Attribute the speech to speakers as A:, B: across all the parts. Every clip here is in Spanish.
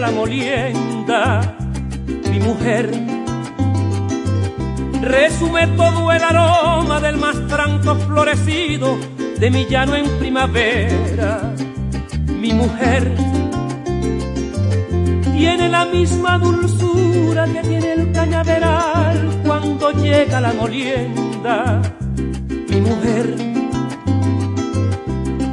A: la molienda. Mi mujer resume todo el aroma del más tranco florecido de mi llano en primavera. Mi mujer tiene la misma dulzura que tiene el cañaveral cuando llega la molienda. Mi mujer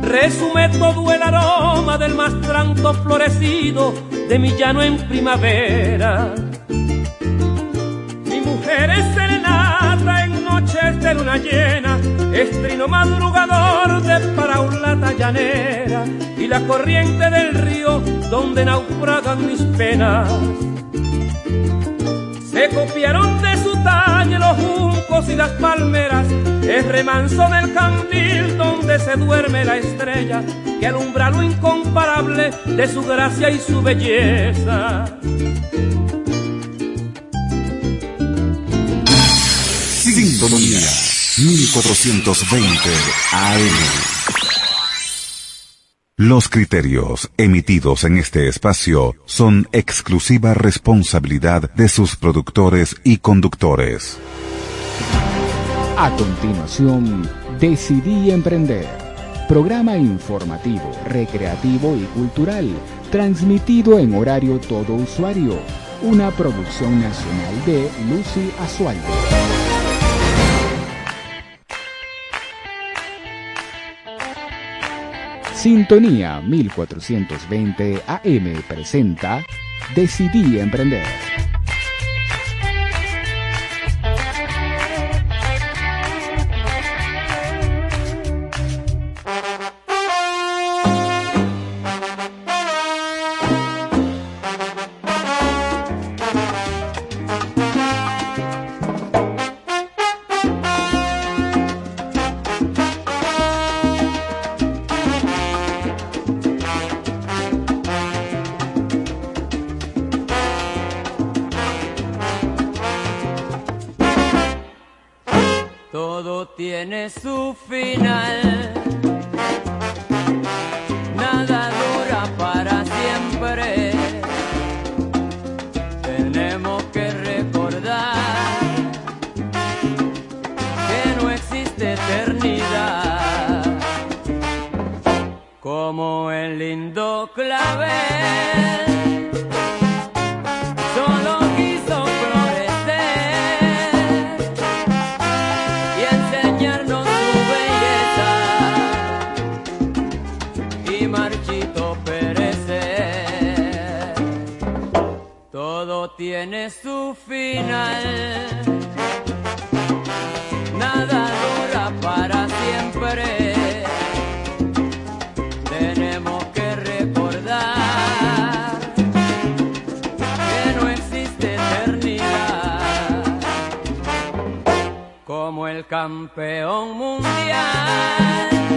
A: resume todo el aroma del más tranco florecido de mi llano en primavera. Mi mujer es serenata en noches de luna llena, estrino madrugador de paraulata llanera y la corriente del río donde naufragan mis penas. Se copiaron de su talle los juncos y las palmeras, el remanso del candil donde se duerme la estrella que alumbra lo incomparable de su gracia y su belleza.
B: Sintonía 1420 AM. Los criterios emitidos en este espacio son exclusiva responsabilidad de sus productores y conductores.
C: A continuación, Decidí Emprender. Programa informativo, recreativo y cultural, transmitido en horario todo usuario. Una producción nacional de Lucy Asualdo. Sintonía 1420 AM presenta Decidí Emprender. campeón mundial.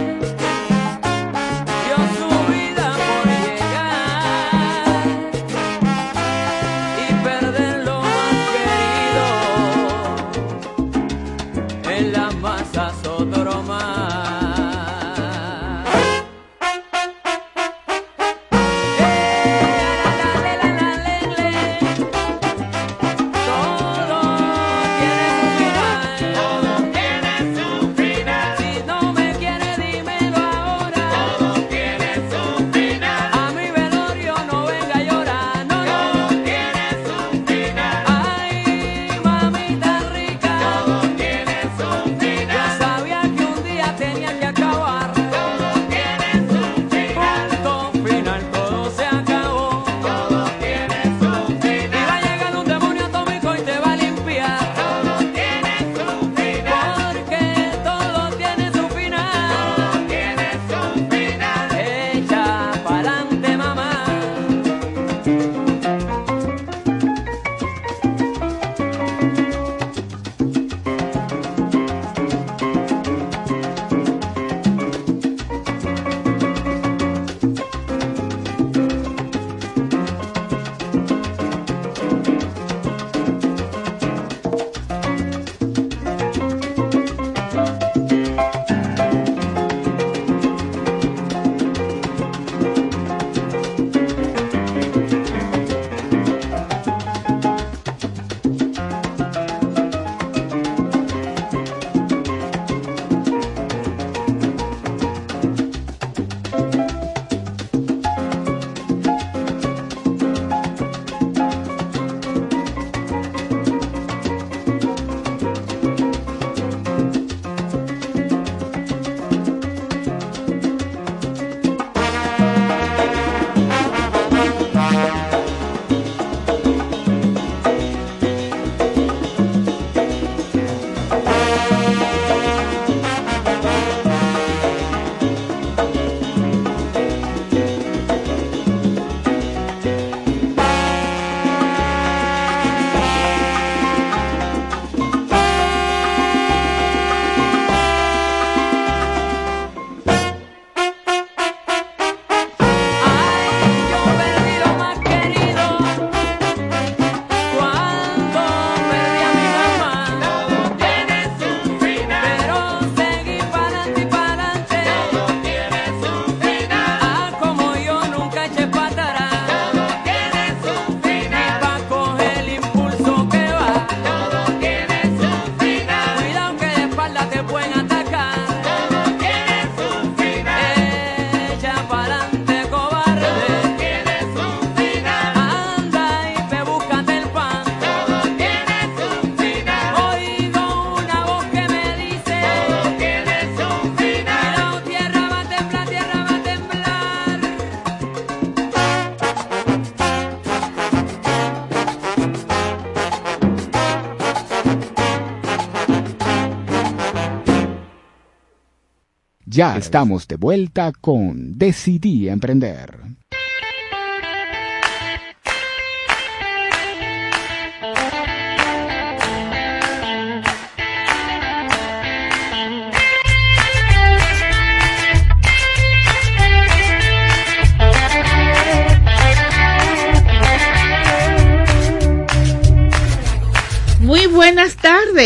C: Ya estamos de vuelta con Decidí Emprender.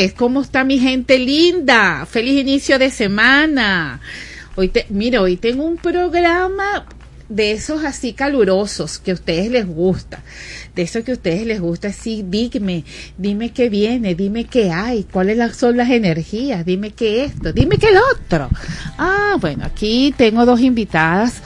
D: ¿Cómo está mi gente linda? Feliz inicio de semana. Hoy mira, hoy tengo un programa de esos así calurosos que a ustedes les gusta, de esos que a ustedes les gusta así, dime, dime qué viene, dime qué hay, cuáles son las energías, dime qué esto, dime qué el otro. Ah, bueno, aquí tengo dos invitadas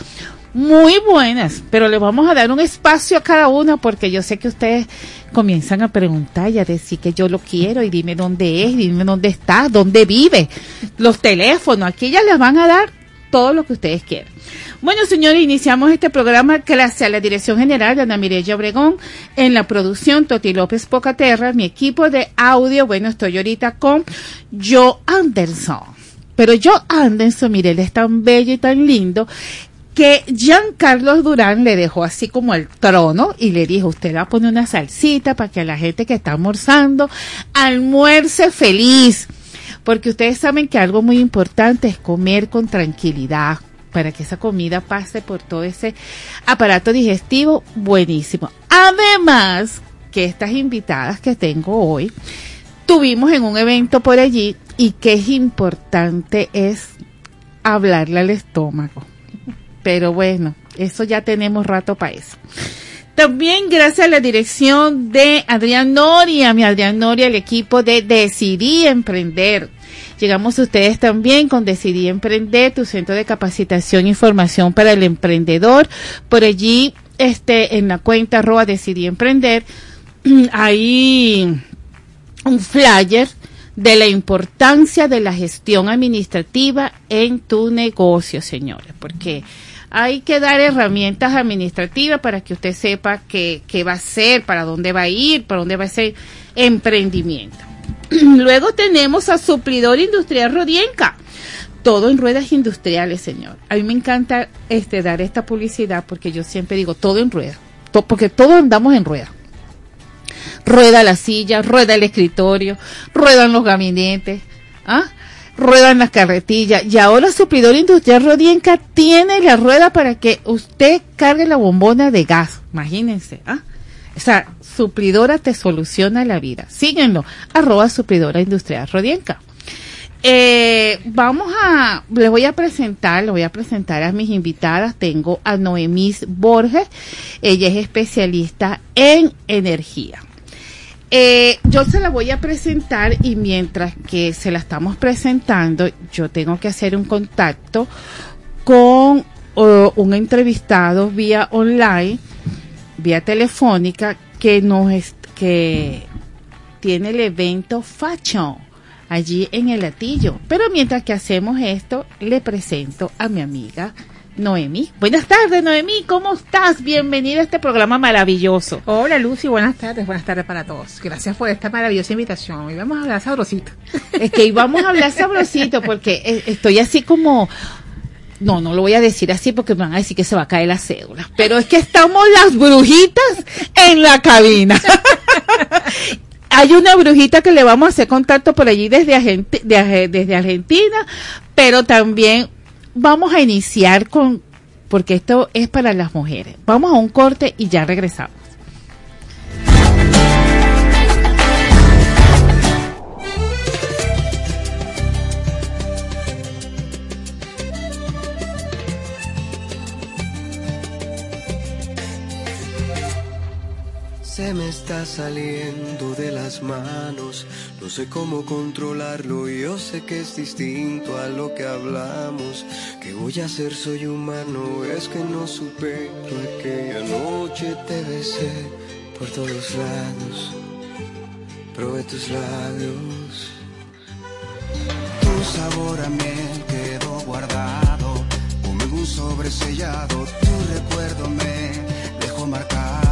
D: muy buenas, pero le vamos a dar un espacio a cada una porque yo sé que ustedes comienzan a preguntar y a decir que yo lo quiero y dime dónde es, dime dónde está, dónde vive, los teléfonos, aquí ya les van a dar todo lo que ustedes quieran. Bueno, señores, iniciamos este programa gracias a la Dirección General de Ana Mireya Obregón, en la producción Toti López Pocaterra, mi equipo de audio, bueno, estoy ahorita con Joe Anderson. Pero Joe Anderson, mire, él es tan bello y tan lindo que Jean Carlos Durán le dejó así como el trono y le dijo, usted va a poner una salsita para que la gente que está almorzando almuerce feliz. Porque ustedes saben que algo muy importante es comer con tranquilidad para que esa comida pase por todo ese aparato digestivo buenísimo. Además, que estas invitadas que tengo hoy, tuvimos en un evento por allí y que es importante es hablarle al estómago pero bueno, eso ya tenemos rato para eso. También gracias a la dirección de Adrián Noria, mi Adrián Noria, el equipo de Decidí Emprender. Llegamos a ustedes también con Decidí Emprender, tu centro de capacitación e información para el emprendedor. Por allí, este, en la cuenta arroba Decidí Emprender, hay un flyer de la importancia de la gestión administrativa en tu negocio, señores, porque hay que dar herramientas administrativas para que usted sepa qué, qué va a hacer, para dónde va a ir, para dónde va a ser emprendimiento. Luego tenemos a Suplidor Industrial Rodienca. Todo en ruedas industriales, señor. A mí me encanta este dar esta publicidad porque yo siempre digo todo en ruedas, porque todos andamos en ruedas. Rueda la silla, rueda el escritorio, ruedan los gabinetes, ¿ah? Ruedan las carretillas y ahora Suplidor Industrial Rodienca tiene la rueda para que usted cargue la bombona de gas. Imagínense, ¿ah? Esa suplidora te soluciona la vida. Síguenlo, arroba suplidora industrial Rodienca. Eh, vamos a, les voy a presentar, les voy a presentar a mis invitadas. Tengo a Noemís Borges. Ella es especialista en energía. Eh, yo se la voy a presentar y mientras que se la estamos presentando, yo tengo que hacer un contacto con un entrevistado vía online, vía telefónica, que nos tiene el evento Fashion allí en el latillo. Pero mientras que hacemos esto, le presento a mi amiga Noemí. Buenas tardes, Noemí, ¿cómo estás? Bienvenida a este programa maravilloso.
E: Hola, Lucy, buenas tardes, buenas tardes para todos. Gracias por esta maravillosa invitación. Hoy vamos a hablar sabrosito.
D: Es que íbamos a hablar sabrosito porque eh, estoy así como... No, no lo voy a decir así porque me van a decir que se va a caer la cédula. Pero es que estamos las brujitas en la cabina. hay una brujita que le vamos a hacer contacto por allí desde, desde Argentina, pero también vamos a iniciar con, porque esto es para las mujeres. Vamos a un corte y ya regresamos.
F: Se me está saliendo de las manos, no sé cómo controlarlo, yo sé que es distinto a lo que hablamos. ¿Qué voy a hacer? Soy humano, es que no supe aquella noche te besé por todos lados, probé tus labios. Tu sabor a miel quedó guardado, en un sobresellado, tu recuerdo me dejó marcado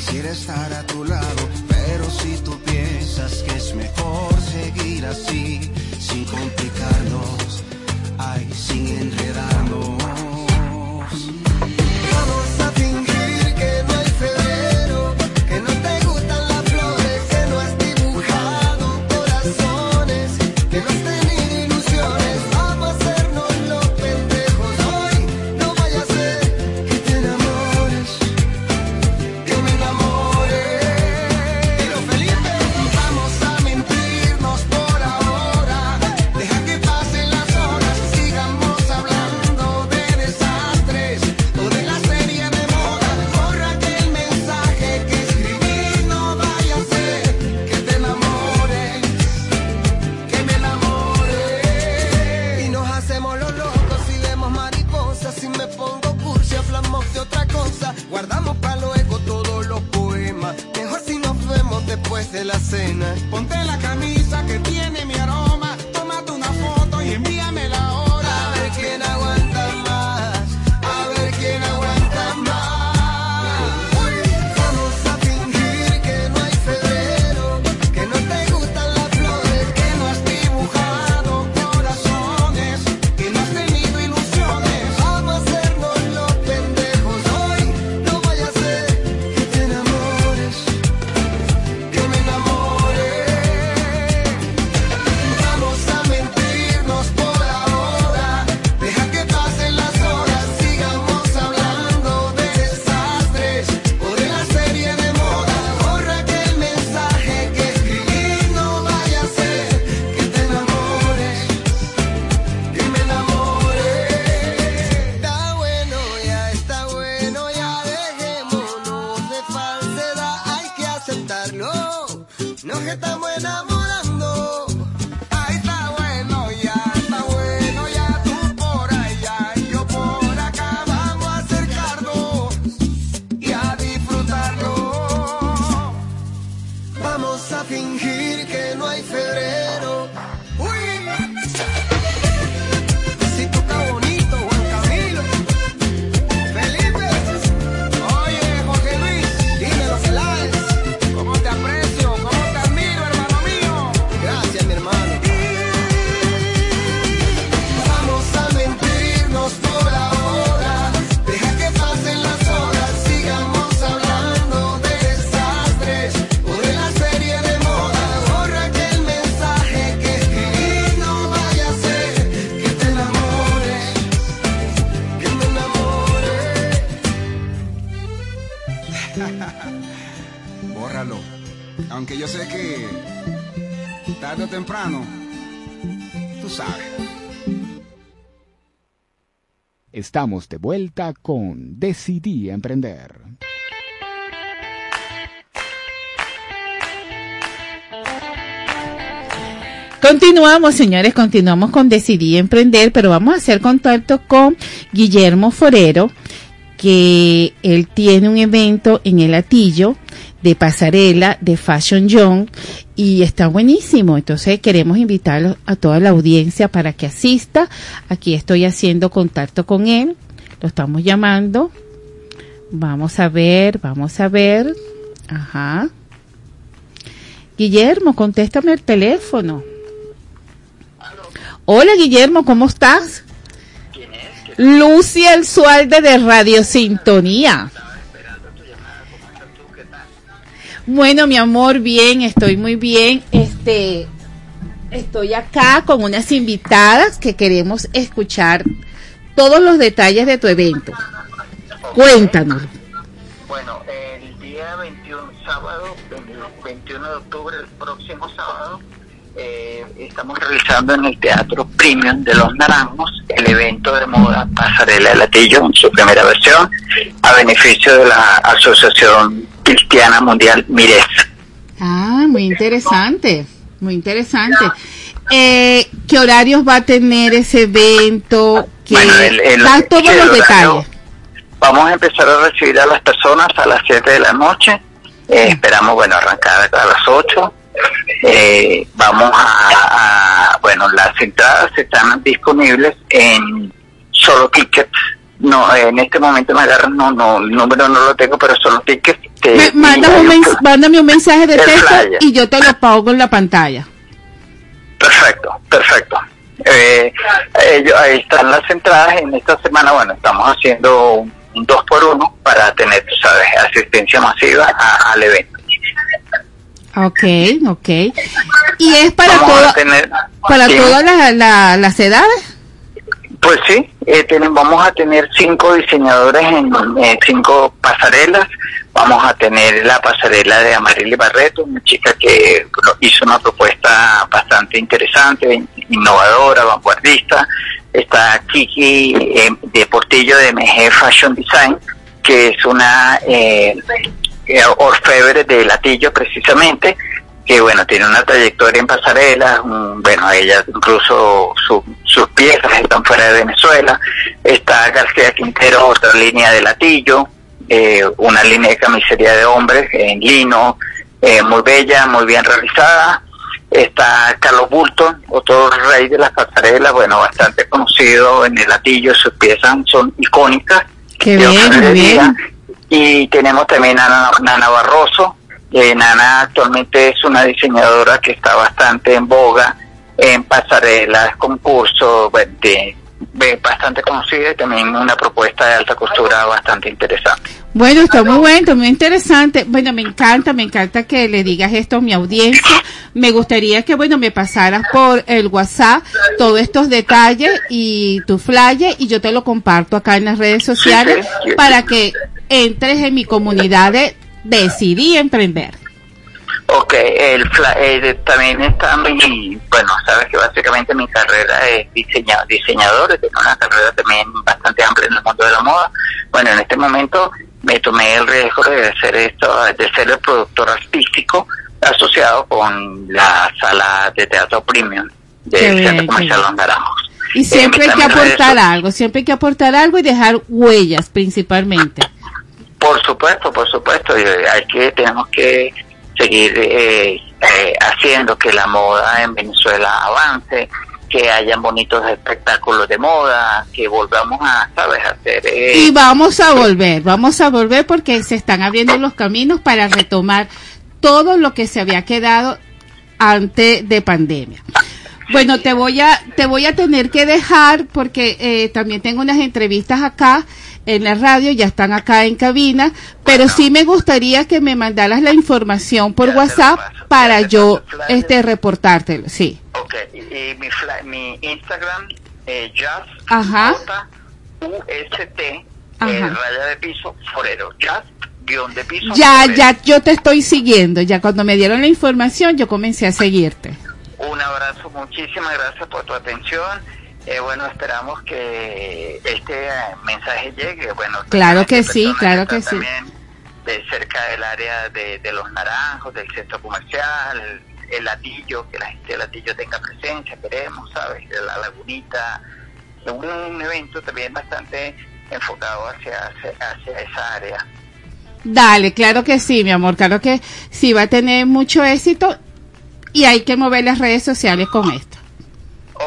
F: Quisiera estar a tu lado, si tú piensas que es mejor seguir así, sin complicarnos, ay, sin
G: enredarnos.
C: Estamos de vuelta con Decidí Emprender.
D: Continuamos, señores, continuamos con Decidí Emprender, pero vamos a hacer contacto con Guillermo Forero, que él tiene un evento en el Atillo de pasarela de Fashion Young y está buenísimo. Entonces queremos invitar a toda la audiencia para que asista. Aquí estoy haciendo contacto con él. Lo estamos llamando. Vamos a ver, vamos a ver. Ajá. Guillermo, contéstame el teléfono. Hola Guillermo, ¿cómo estás? Lucy El Sualde de Radio Sintonía. Bueno, mi amor, bien, estoy muy bien. Este, estoy acá con unas invitadas que queremos escuchar todos los detalles de tu evento. Cuéntanos.
H: Bueno, el día 21, sábado, el 21 de octubre, el próximo sábado, eh, estamos realizando en el Teatro Premium de Los Naranjos el evento de moda Pasarela de Latillo en su primera versión a beneficio de la Asociación Cristiana Mundial Mires.
D: Ah, muy interesante, muy interesante. Eh, ¿Qué horarios va a tener ese evento? ¿Qué,
H: Bueno, el- el-
D: dan todos
H: el
D: los detalles.
H: Vamos a empezar a recibir a las personas a las 7 de la noche. Eh, esperamos, bueno, arrancar a las 8. Eh, vamos a, a- bueno, las entradas están disponibles en solo tickets. No, en este momento me agarran, no, no, el número no lo tengo, pero solo tickets.
D: Me- mándame, un mándame mensaje de texto y yo te lo pongo en la pantalla.
H: Perfecto, perfecto. Eh, ello- ahí están las entradas. En esta semana, bueno, estamos haciendo un, un dos por uno para tener, tú sabes, asistencia masiva a- al evento.
D: Ok, ok. ¿Y es para,
H: tener-
D: para
H: sí,
D: todas las- la- las edades?
H: Pues sí, eh, tienen- vamos a tener cinco diseñadores en eh, cinco pasarelas. Vamos a tener la pasarela de Amarili Barreto, una chica que hizo una propuesta bastante interesante, innovadora, vanguardista. Está Kiki eh, de Portillo de MG Fashion Design, que es una eh, orfebre de Latillo precisamente, que bueno, tiene una trayectoria en pasarelas, bueno, ella incluso su- sus piezas están fuera de Venezuela, está García Quintero, otra línea de Latillo, eh, una línea de camisería de hombres en lino, eh, muy bella, muy bien realizada, está Carlos Bulton, otro rey de las pasarelas, bueno, bastante conocido en el Latillo, sus piezas son icónicas,
D: Qué
H: de
D: bien, muy bien.
H: Y tenemos también a Nana, Barroso. Eh, Nana actualmente es una diseñadora que está bastante en boga en pasarelas, concursos, de- bastante conocida y también una propuesta de alta costura bastante interesante.
D: Bueno, está muy bueno, muy interesante. Bueno, me encanta, me encanta que le digas esto a mi audiencia. Me gustaría que, bueno, me pasaras por el WhatsApp todos estos detalles y tu flyer y yo te lo comparto acá en las redes sociales para que entres en mi comunidad de Decidí Emprender.
H: Ok, el eh, también está mi, bueno, sabes que básicamente mi carrera es diseña, diseñador, tengo una carrera también bastante amplia en el mundo de la moda. Bueno, en este momento me tomé el riesgo de hacer esto, de ser el productor artístico asociado con la sala de teatro premium del
D: bien,
H: Centro
D: qué
H: Comercial
D: bien.
H: Los Naranjos.
D: Y siempre
H: Eh,
D: hay que aportar algo, siempre hay que aportar algo y dejar huellas principalmente.
H: Por supuesto, por supuesto, eh, hay que tenemos que seguir eh, eh, haciendo que la moda en Venezuela avance, que hayan bonitos espectáculos de moda, que volvamos a, sabes, hacer eh,
D: Y vamos a volver, vamos a volver porque se están abriendo los caminos para retomar todo lo que se había quedado antes de pandemia. Bueno, te voy a te voy a tener que dejar porque eh, también tengo unas entrevistas acá en la radio, ya están acá en cabina, pero sí me gustaría que me mandaras la información por WhatsApp
H: paso,
D: para yo este reportártelo, sí.
H: Ok, y, y mi, Instagram, eh, just,
D: Ajá.
H: J, U, S, T,
D: Ajá.
H: eh, raya de piso, forero, just, guion de piso.
D: Ya, ya, yo te estoy siguiendo. Ya cuando me dieron la información, yo comencé a seguirte.
H: Un abrazo, muchísimas gracias por tu atención. Eh, bueno, esperamos que este eh, mensaje llegue. Bueno,
D: Claro que sí, claro que sí.
H: De cerca del área de, de los naranjos, del centro comercial, el latillo, que la gente del latillo tenga presencia, queremos, ¿sabes? La lagunita. Un, un evento también bastante enfocado hacia, hacia, hacia esa área.
D: Dale, claro que sí, mi amor. Claro que sí va a tener mucho éxito y hay que mover las redes sociales con esto.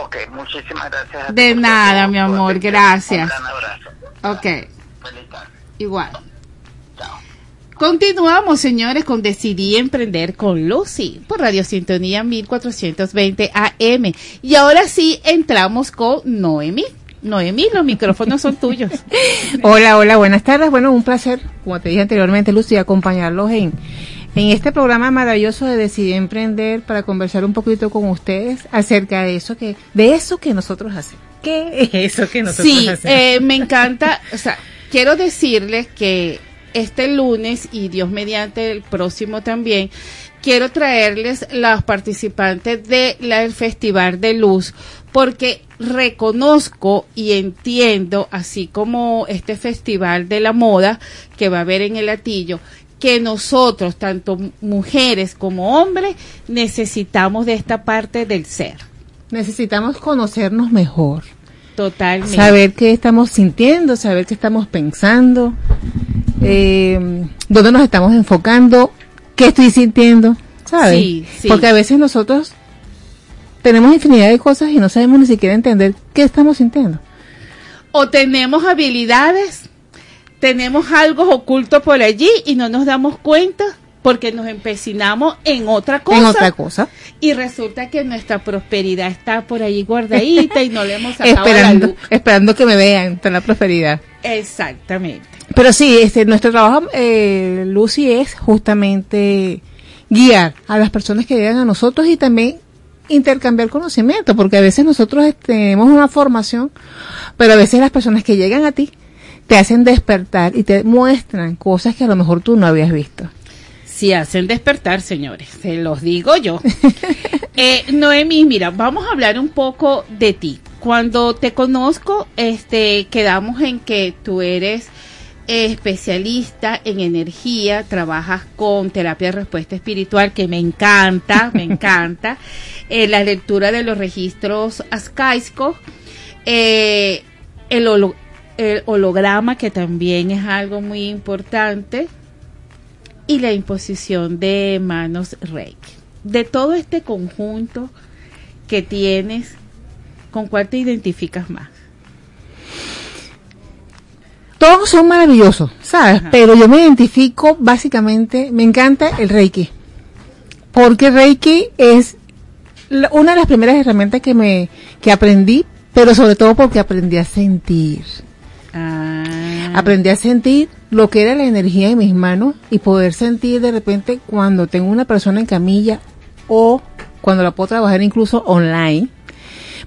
H: Ok, muchísimas gracias. a ti
D: De nada, mi amor, gracias.
H: Un gran abrazo.
D: Ok,
H: Feliz tarde.
D: igual. Continuamos, señores, con Decidí Emprender con Lucy por Radio Sintonía 1420 AM. Y ahora sí entramos con Noemi. Noemi, los micrófonos son tuyos.
E: Hola, hola, buenas tardes. Bueno, un placer, como te dije anteriormente, Lucy, acompañarlos en, en este programa maravilloso de Decidir Emprender para conversar un poquito con ustedes acerca de eso que, de eso que nosotros hacemos. ¿Qué es eso que nosotros
D: Sí,
E: hacemos?
D: eh, me encanta, o sea, quiero decirles que este lunes y Dios mediante el próximo también, quiero traerles las participantes del Festival de Luz porque reconozco y entiendo, así como este Festival de la Moda que va a haber en el Latillo, que nosotros, tanto mujeres como hombres, necesitamos de esta parte del ser.
E: Necesitamos conocernos mejor.
D: Totalmente.
E: saber qué estamos sintiendo, saber qué estamos pensando, eh, dónde nos estamos enfocando, qué estoy sintiendo, ¿sabes?
D: Sí, sí.
E: Porque a veces nosotros tenemos infinidad de cosas y no sabemos ni siquiera entender qué estamos sintiendo.
D: o tenemos habilidades, tenemos algo oculto por allí y no nos damos cuenta porque nos empecinamos en otra cosa.
E: En otra cosa,
D: Y resulta que nuestra prosperidad está por allí guardadita y no le hemos sacado a la
E: esperando,
D: luz.
E: esperando que me vean con la prosperidad.
D: Exactamente.
E: Pero sí, este, nuestro trabajo, eh, Lucy, es justamente guiar a las personas que llegan a nosotros y también intercambiar conocimiento, porque a veces nosotros este, tenemos una formación, pero a veces las personas que llegan a ti te hacen despertar y te muestran cosas que a lo mejor tú no habías visto.
D: Si hacen despertar, señores, se los digo yo. eh, Noemi, mira, vamos a hablar un poco de ti. Cuando te conozco, este, quedamos en que tú eres eh, especialista en energía, trabajas con terapia de respuesta espiritual, que me encanta, me encanta. Eh, la lectura de los registros ascaicos, eh, el, holo- el holograma, que también es algo muy importante y la imposición de manos Reiki. De todo este conjunto que tienes, ¿con cuál te identificas más?
E: Todos son maravillosos, ¿sabes?
D: Ajá.
E: Pero yo me identifico básicamente, me encanta el Reiki. Porque Reiki es una de las primeras herramientas que me que aprendí, pero sobre todo porque aprendí a sentir.
D: Ah,
E: Aprendí a sentir lo que era la energía en mis manos y poder sentir de repente cuando tengo una persona en camilla o cuando la puedo trabajar incluso online,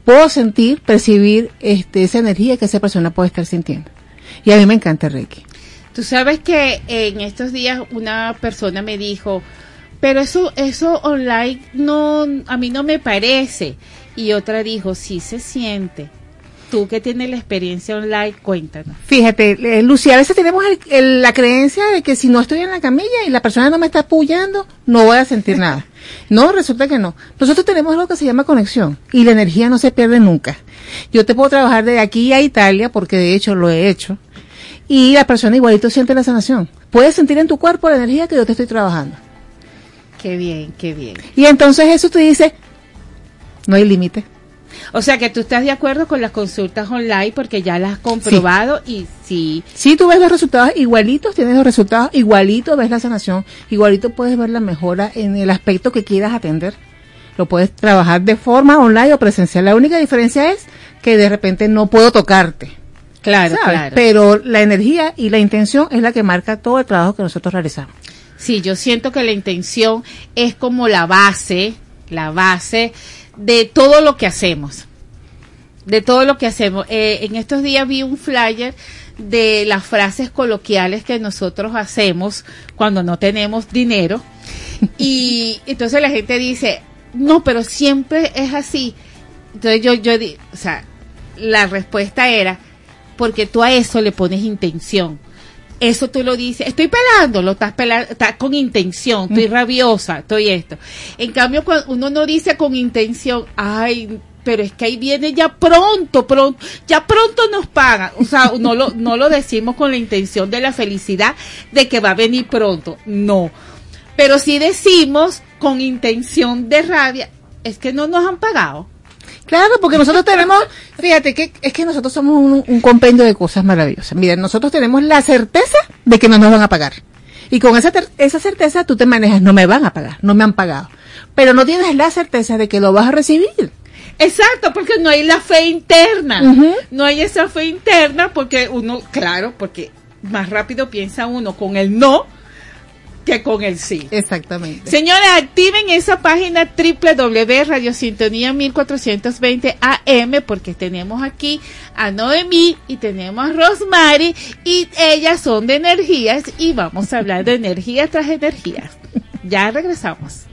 E: puedo sentir, percibir este, esa energía que esa persona puede estar sintiendo. Y a mí me encanta Reiki.
D: Tú sabes que en estos días una persona me dijo, pero eso, eso online no, a mí no me parece. Y otra dijo, sí se siente. Tú que tienes la experiencia online, cuéntanos.
E: Fíjate, eh, Lucía, a veces tenemos el- el- la creencia de que si no estoy en la camilla y la persona no me está apoyando, no voy a sentir nada. No, resulta que no. Nosotros tenemos algo que se llama conexión y la energía no se pierde nunca. Yo te puedo trabajar de aquí a Italia, porque de hecho lo he hecho, y la persona igualito siente la sanación. Puedes sentir en tu cuerpo la energía que yo te estoy trabajando.
D: Qué bien, qué bien.
E: Y entonces eso te dice, no hay límite.
D: O sea que tú estás de acuerdo con las consultas online porque ya las has comprobado y sí.
E: Si tú ves los resultados igualitos, tienes los resultados igualitos, ves la sanación, igualito puedes ver la mejora en el aspecto que quieras atender. Lo puedes trabajar de forma online o presencial. La única diferencia es que de repente no puedo tocarte.
D: Claro,
E: ¿sabes?
D: claro.
E: Pero la energía y la intención es la que marca todo el trabajo que nosotros realizamos.
D: Sí, yo siento que la intención es como la base, la base de todo lo que hacemos. De todo lo que hacemos. Eh, en estos días vi un flyer de las frases coloquiales que nosotros hacemos cuando no tenemos dinero. Y entonces la gente dice, no, pero siempre es así. Entonces yo, yo, di- o sea, la respuesta era, porque tú a eso le pones intención. Eso tú lo dices, estoy pelando, lo estás pelando, estás con intención, estoy rabiosa, estoy esto. En cambio, cuando uno no dice con intención, ay, pero es que ahí viene ya pronto, pronto, ya pronto nos pagan. O sea, no lo, no lo decimos con la intención de la felicidad de que va a venir pronto. No. Pero sí decimos con intención de rabia, es que no nos han pagado.
E: Claro, porque nosotros tenemos, fíjate que es que nosotros somos un, un compendio de cosas maravillosas. Miren, nosotros tenemos la certeza de que no nos van a pagar. Y con esa, ter- esa certeza tú te manejas, no me van a pagar, no me han pagado. Pero no tienes la certeza de que lo vas a recibir.
D: Exacto, porque no hay la fe interna. No hay esa fe interna porque uno, claro, porque más rápido piensa uno con el no que con el sí.
E: Exactamente.
D: Señores, activen esa página www Radiosintonía 1420 AM porque tenemos aquí a Noemí y tenemos a Rosemary y ellas son de energías y vamos a hablar de energías tras energías. Ya regresamos.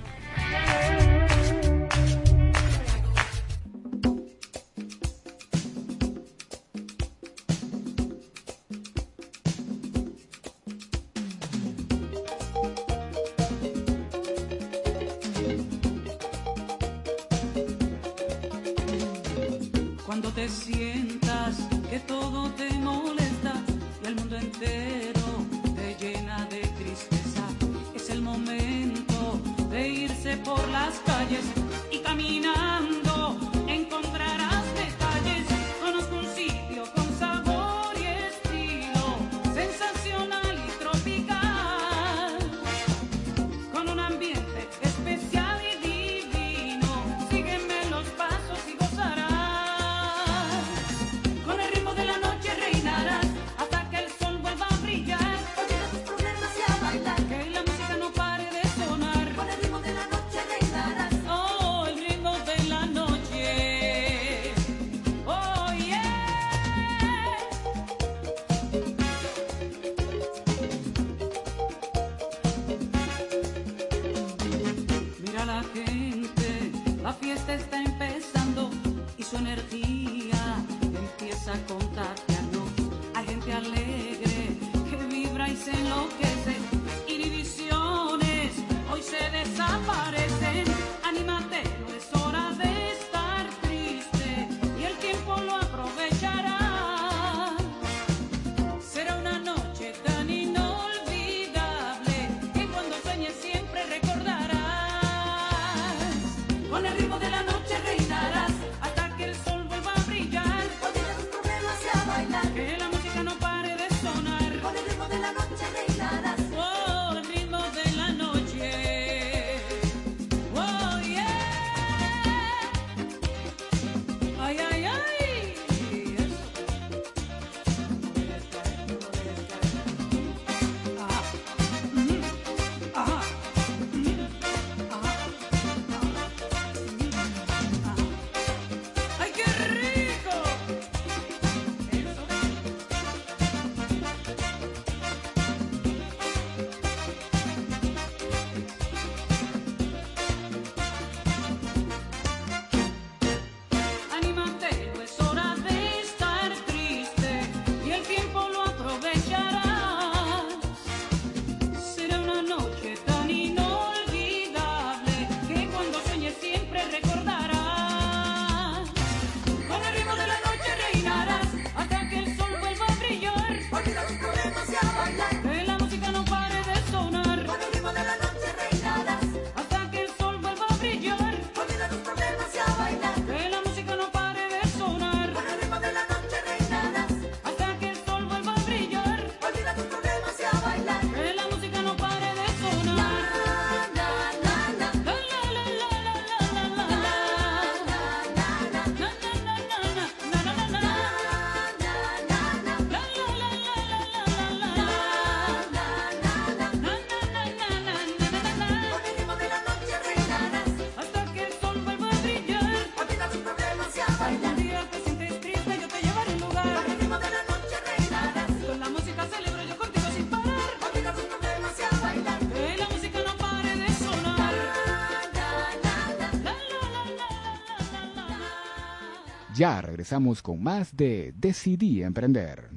C: Regresamos con más de Decidí Emprender.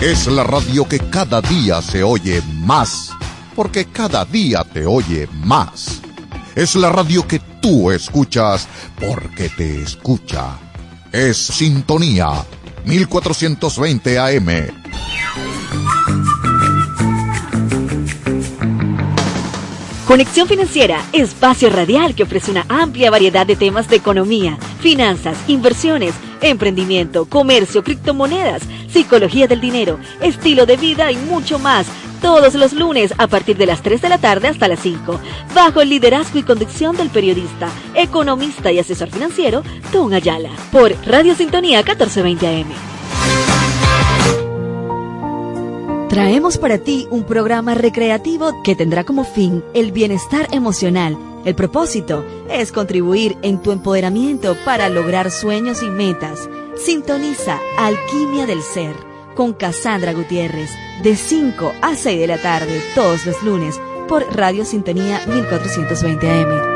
I: Es la radio que cada día se oye más, porque cada día te oye más. Es la radio que tú escuchas porque te escucha. Es Sintonía 1420 AM.
J: Conexión Financiera, espacio radial que ofrece una amplia variedad de temas de economía, finanzas, inversiones, emprendimiento, comercio, criptomonedas, psicología del dinero, estilo de vida y mucho más. Todos los lunes a partir de las 3 de la tarde hasta las 5, bajo el liderazgo y conducción del periodista, economista y asesor financiero, Don Ayala, por Radio Sintonía 1420 AM. Traemos para ti un programa recreativo que tendrá como fin el bienestar emocional. El propósito es contribuir en tu empoderamiento para lograr sueños y metas. Sintoniza Alquimia del Ser con Cassandra Gutiérrez de 5 a 6 de la tarde todos los lunes por Radio Sintonía 1420 AM.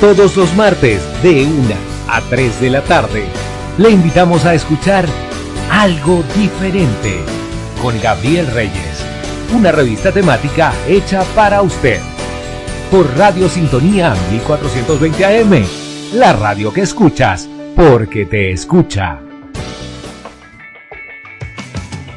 K: Todos los martes de 1 a 3 de la tarde. Le invitamos a escuchar Algo Diferente con Gabriel Reyes, una revista temática hecha para usted. Por Radio Sintonía 1420 AM, la radio que escuchas porque te escucha.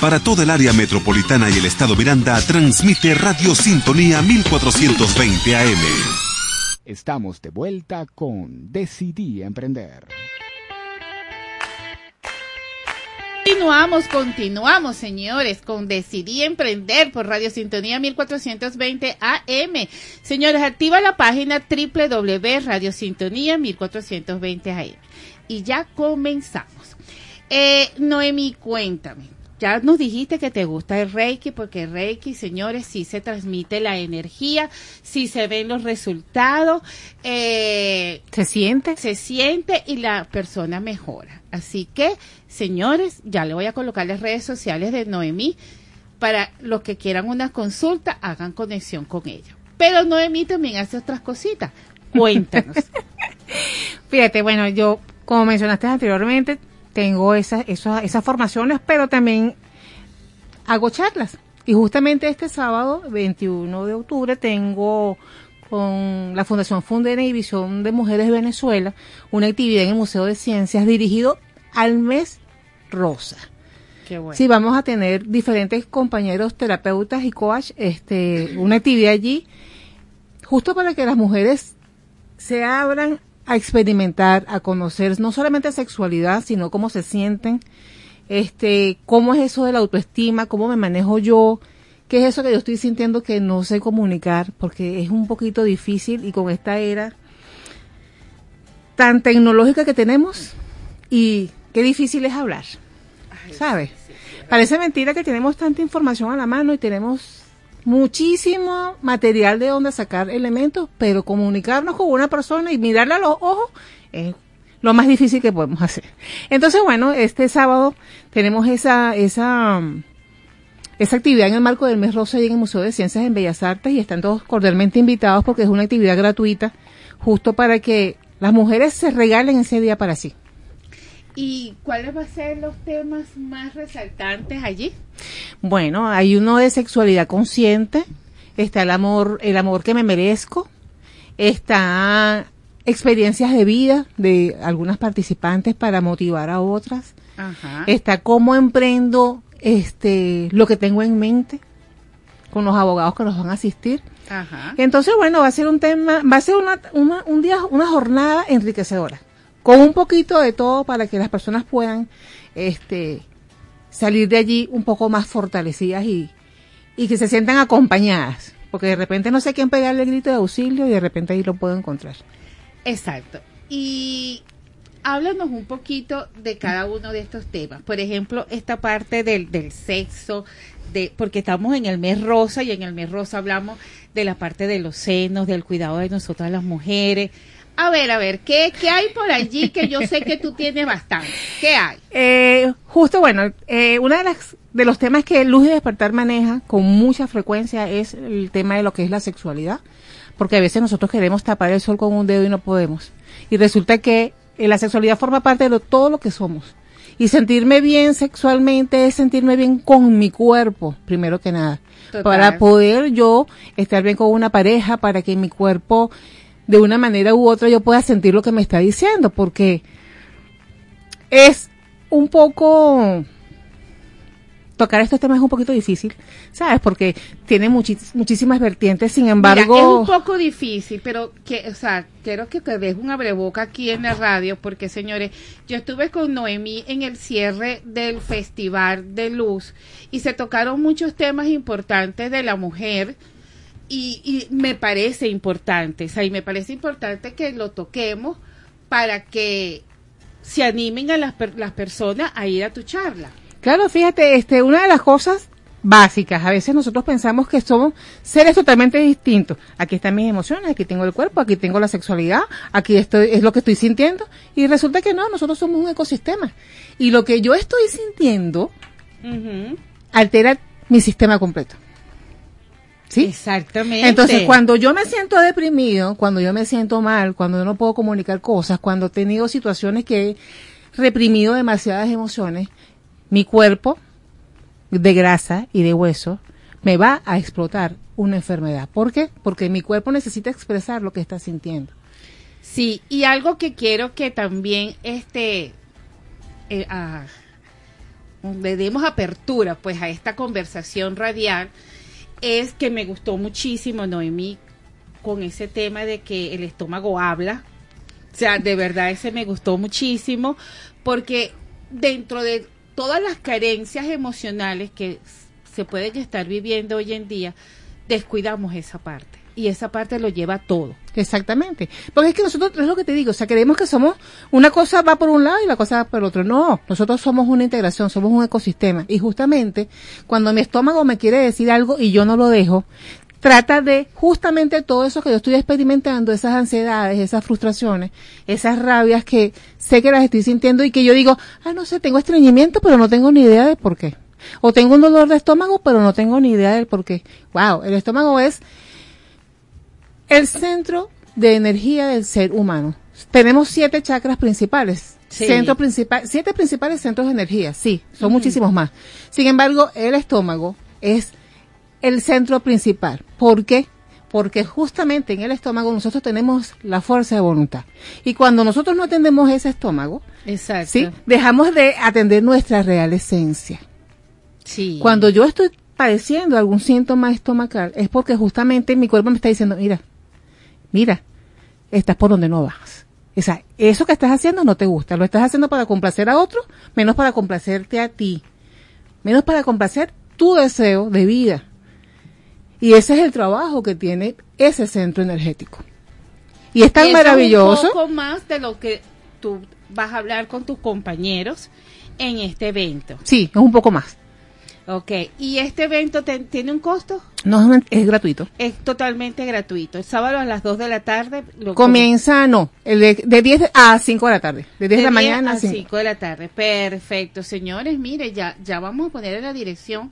B: para toda el área metropolitana y el estado Miranda, transmite Radio Sintonía 1420 AM.
C: Estamos de vuelta con Decidí Emprender.
D: Continuamos, continuamos, señores, con Decidí Emprender por Radio Sintonía 1420 AM. Señores, activa la página www.radiosintonía 1420 AM. Y ya comenzamos. Eh, Noemi, cuéntame. Ya nos dijiste que te gusta el Reiki, porque el Reiki, señores, sí se transmite la energía, sí se ven los resultados. Eh,
E: ¿Se siente?
D: Se siente y la persona mejora. Así que, señores, ya le voy a colocar las redes sociales de Noemí para los que quieran una consulta, hagan conexión con ella. Pero Noemí también hace otras cositas. Cuéntanos.
E: Fíjate, bueno, yo, como mencionaste anteriormente, tengo esas, esas, esas formaciones, pero también hago charlas. Y justamente este sábado, 21 de octubre, tengo con la Fundación Fundena y Visión de Mujeres de Venezuela una actividad en el Museo de Ciencias dirigido al mes rosa.
D: Qué bueno.
E: Sí, vamos a tener diferentes compañeros terapeutas y coach, este, una actividad allí, justo para que las mujeres se abran a experimentar, a conocer no solamente sexualidad, sino cómo se sienten, este, cómo es eso de la autoestima, cómo me manejo yo, qué es eso que yo estoy sintiendo que no sé comunicar, porque es un poquito difícil y con esta era tan tecnológica que tenemos y qué difícil es hablar, ¿sabes? Parece mentira que tenemos tanta información a la mano y tenemos muchísimo material de donde sacar elementos, pero comunicarnos con una persona y mirarla a los ojos es lo más difícil que podemos hacer. Entonces, bueno, este sábado tenemos esa, esa, esa actividad en el marco del mes rosa y en el Museo de Ciencias en Bellas Artes y están todos cordialmente invitados porque es una actividad gratuita justo para que las mujeres se regalen ese día para sí.
D: ¿Y cuáles van a ser los temas más resaltantes allí?
E: Bueno, hay uno de sexualidad consciente, está el amor, el amor que me merezco, está experiencias de vida de algunas participantes para motivar a otras,
D: Ajá.
E: está cómo emprendo este lo que tengo en mente con los abogados que nos van a asistir.
D: Ajá.
E: Entonces, bueno, va a ser un tema, va a ser una, una- un día, una jornada enriquecedora, con un poquito de todo para que las personas puedan, este, salir de allí un poco más fortalecidas y, y que se sientan acompañadas, porque de repente no sé quién pegarle el grito de auxilio y de repente ahí lo puedo encontrar.
D: Exacto. Y háblanos un poquito de cada uno de estos temas. Por ejemplo, esta parte del, del sexo, de, porque estamos en el mes rosa y en el mes rosa hablamos de la parte de los senos, del cuidado de nosotras las mujeres. A ver, a ver, ¿qué, qué hay por allí que yo sé que tú tienes bastante? ¿Qué hay?
E: Eh, justo bueno, eh, una de las de los temas que Luz de Despertar maneja con mucha frecuencia es el tema de lo que es la sexualidad, porque a veces nosotros queremos tapar el sol con un dedo y no podemos. Y resulta que eh, la sexualidad forma parte de lo- todo lo que somos. Y sentirme bien sexualmente es sentirme bien con mi cuerpo, primero que nada.
D: Total.
E: Para poder yo estar bien con una pareja, para que mi cuerpo de una manera u otra yo pueda sentir lo que me está diciendo, porque es un poco tocar estos temas es un poquito difícil, ¿sabes? Porque tiene muchis- muchísimas vertientes, sin
D: Mira,
E: embargo,
D: es un poco difícil, pero que, o sea, quiero que te deje un abreboca aquí en la radio, porque señores, yo estuve con Noemí en el cierre del Festival de Luz y se tocaron muchos temas importantes de la mujer y, y me parece importante, o sea, y me parece importante que lo toquemos para que se animen a las, las personas a ir a tu charla.
E: claro, fíjate, este, una de las cosas básicas, a veces nosotros pensamos que somos seres totalmente distintos. Aquí están mis emociones, aquí tengo el cuerpo, aquí tengo la sexualidad, aquí estoy, es lo que estoy sintiendo, y resulta que no, nosotros somos un ecosistema. Y lo que yo estoy sintiendo altera mi sistema completo. ¿Sí?
D: Exactamente.
E: Entonces, cuando yo me siento deprimido, cuando yo me siento mal, cuando yo no puedo comunicar cosas, cuando he tenido situaciones que he reprimido demasiadas emociones, mi cuerpo de grasa y de hueso me va a explotar una enfermedad. ¿Por qué? Porque mi cuerpo necesita expresar lo que está sintiendo.
D: Sí, y algo que quiero que también este eh, ah, le demos apertura pues a esta conversación radial es que me gustó muchísimo Noemí con ese tema de que el estómago habla. O sea, de verdad ese me gustó muchísimo porque dentro de todas las carencias emocionales que se pueden estar viviendo hoy en día, descuidamos esa parte. Y esa parte lo lleva todo.
E: Exactamente. Porque es que nosotros, es lo que te digo, o sea, creemos que somos, una cosa va por un lado y la cosa va por el otro. No, nosotros somos una integración, somos un ecosistema. Y justamente, cuando mi estómago me quiere decir algo y yo no lo dejo, trata de justamente todo eso que yo estoy experimentando, esas ansiedades, esas frustraciones, esas rabias que sé que las estoy sintiendo y que yo digo, ah, no sé, tengo estreñimiento, pero no tengo ni idea de por qué. O tengo un dolor de estómago, pero no tengo ni idea del por qué. Wow, el estómago es el centro de energía del ser humano. Tenemos siete chakras principales.
D: Sí.
E: Centro principal, siete principales centros de energía, sí, son muchísimos más. Sin embargo, el estómago es el centro principal. ¿Por qué? Porque justamente en el estómago nosotros tenemos la fuerza de voluntad. Y cuando nosotros no atendemos ese estómago,
D: Exacto.
E: ¿sí? dejamos de atender nuestra real esencia.
D: Sí.
E: Cuando yo estoy padeciendo algún síntoma estomacal, es porque justamente mi cuerpo me está diciendo, mira, mira, estás por donde no vas. O sea, eso que estás haciendo no te gusta. Lo estás haciendo para complacer a otro, menos para complacerte a ti. Menos para complacer tu deseo de vida. Y ese es el trabajo que tiene ese centro energético. Y es tan
D: Eso
E: maravilloso.
D: un poco más de lo que tú vas a hablar con tus compañeros en este evento.
E: Sí, es un poco más.
D: Ok, ¿y este evento te- tiene un costo?
E: No es- gratuito.
D: Es totalmente gratuito. El sábado a las 2 de la tarde. Lo
E: Comienza, no, el de, de 10 a 5 de la tarde. De 10 de, la
D: 10
E: mañana
D: a
E: a 5.
D: 5 de la tarde. Perfecto, señores. Mire, ya, ya vamos a poner en la dirección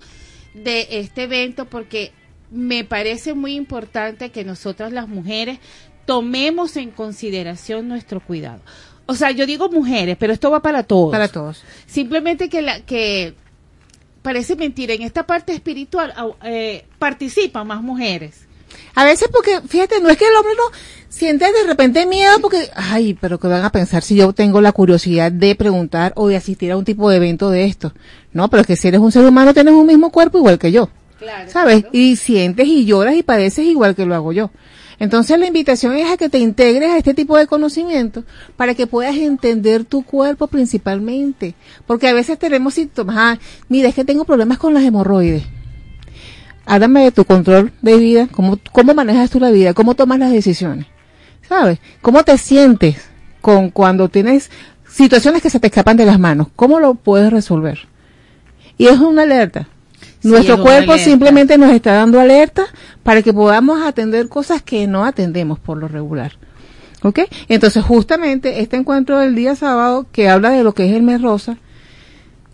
D: de este evento porque me parece muy importante que nosotras las mujeres tomemos en consideración nuestro cuidado. O sea, yo digo mujeres, pero esto va para todos.
E: Para todos.
D: Simplemente que la que parece mentira, en esta parte espiritual eh, participan más mujeres.
E: A veces porque, fíjate, no es que el hombre no siente de repente miedo porque, ay, pero que van a pensar si yo tengo la curiosidad de preguntar o de asistir a un tipo de evento de esto. No, pero es que si eres un ser humano tienes un mismo cuerpo igual que yo.
D: Claro.
E: ¿Sabes? Y sientes y lloras y padeces igual que lo hago yo. Entonces la invitación es a que te integres a este tipo de conocimiento para que puedas entender tu cuerpo principalmente. Porque a veces tenemos síntomas, ah, mira, es que tengo problemas con las hemorroides. Háblame de tu control de vida, cómo, cómo manejas tú la vida, cómo tomas las decisiones. ¿Sabes? ¿Cómo te sientes con cuando tienes situaciones que se te escapan de las manos? ¿Cómo lo puedes resolver? Y es una alerta.
D: Sí,
E: Nuestro cuerpo
D: alerta.
E: simplemente nos está dando alerta para que podamos atender cosas que no atendemos por lo regular. ¿Ok? Entonces, justamente este encuentro del día sábado que habla de lo que es el mes rosa,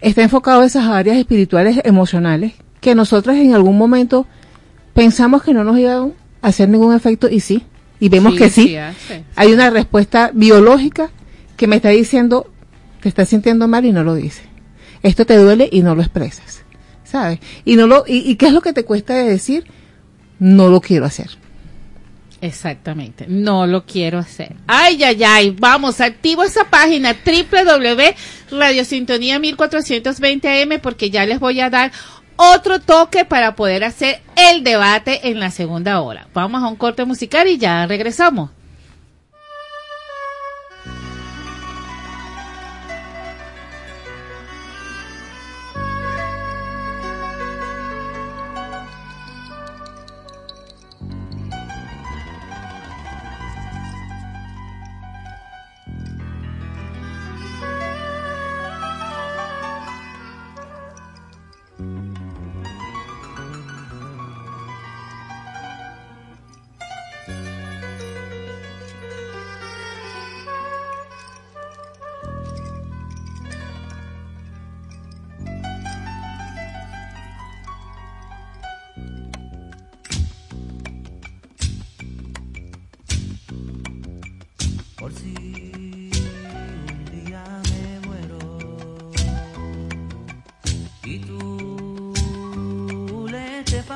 E: está enfocado en esas áreas espirituales, emocionales, que nosotras en algún momento pensamos que no nos iban a hacer ningún efecto y sí, y vemos
D: Sí,
E: que sí.
D: sí hace.
E: Hay una respuesta biológica que me está diciendo, te estás sintiendo mal y no lo dice. Esto te duele y no lo expresas. ¿Sabes? Y no lo, y, qué es lo que te cuesta de decir, no lo quiero hacer.
D: Exactamente, no lo quiero hacer. Ay, ay, ay, vamos, activo esa página www.radiosintonía 1420am porque ya les voy a dar otro toque para poder hacer el debate en la segunda hora. Vamos a un corte musical y ya regresamos.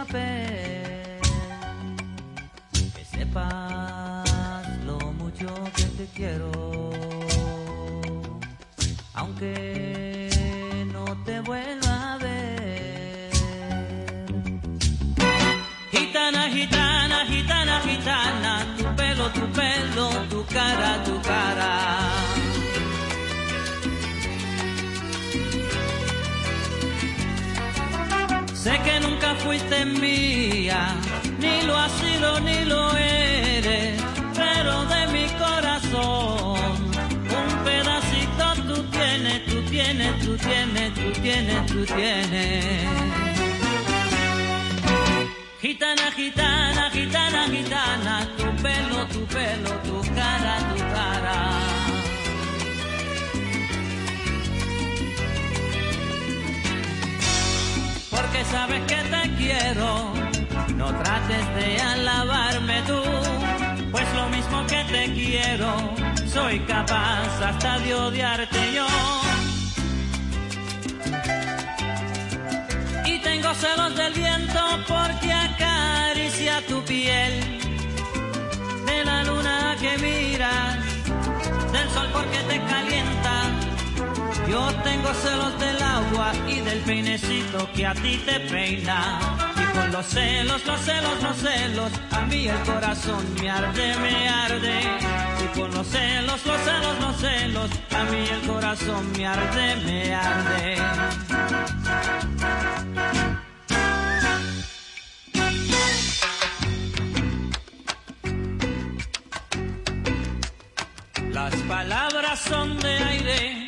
L: Que sepas lo mucho que te quiero, aunque no te vuelva a ver. Gitana, gitana, gitana, gitana, tu pelo, tu pelo, tu cara, tu cara. Sé que nunca fuiste mía, ni lo has sido ni lo eres, pero de mi corazón un pedacito tú tienes, tú tienes, tú tienes, tú tienes, tú tienes. Gitana, gitana, gitana, gitana, tu pelo, tu pelo, tu cara, tu cara. Sabes que te quiero, no trates de alabarme tú, pues lo mismo que te quiero, soy capaz hasta de odiarte yo. Y tengo celos del viento porque acaricia tu piel, de la luna que miras, del sol porque te calienta. Yo tengo celos del agua y del peinecito que a ti te peina. Y con los celos, los celos, los celos, a mí el corazón me arde, me arde. Y con los celos, los celos, los celos, a mí el corazón me arde, me arde. Las palabras son de aire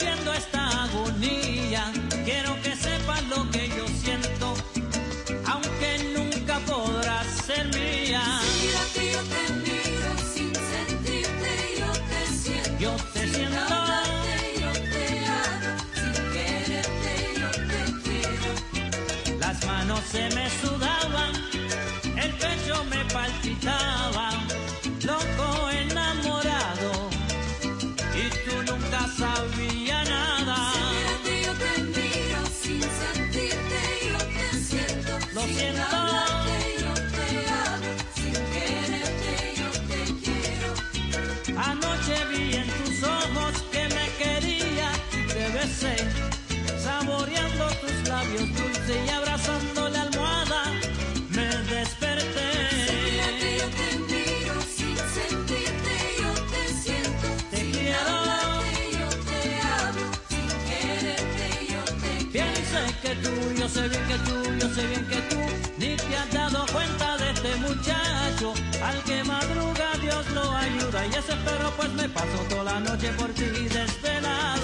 L: Viviendo esta bien que tú, yo sé bien que tú, ni te has dado cuenta de este muchacho, al que madruga Dios lo ayuda, y ese perro pues me paso toda la noche por ti desvelado.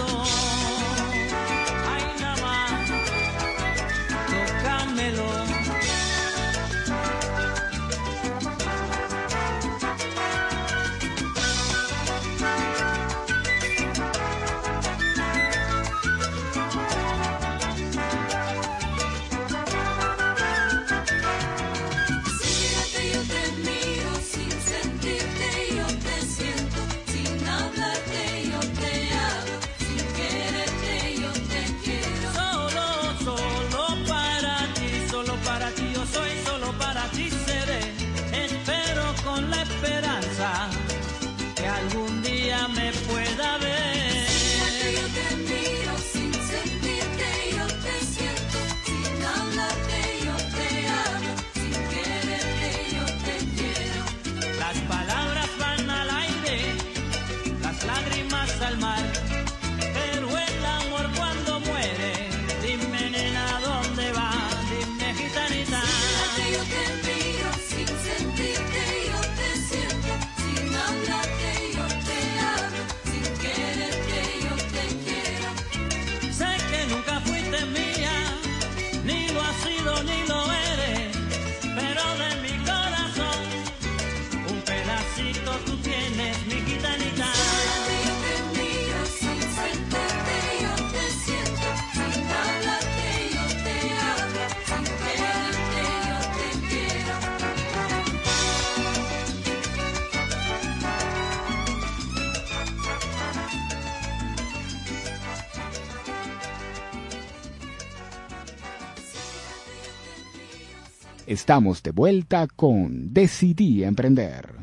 C: Estamos de vuelta con Decidí Emprender.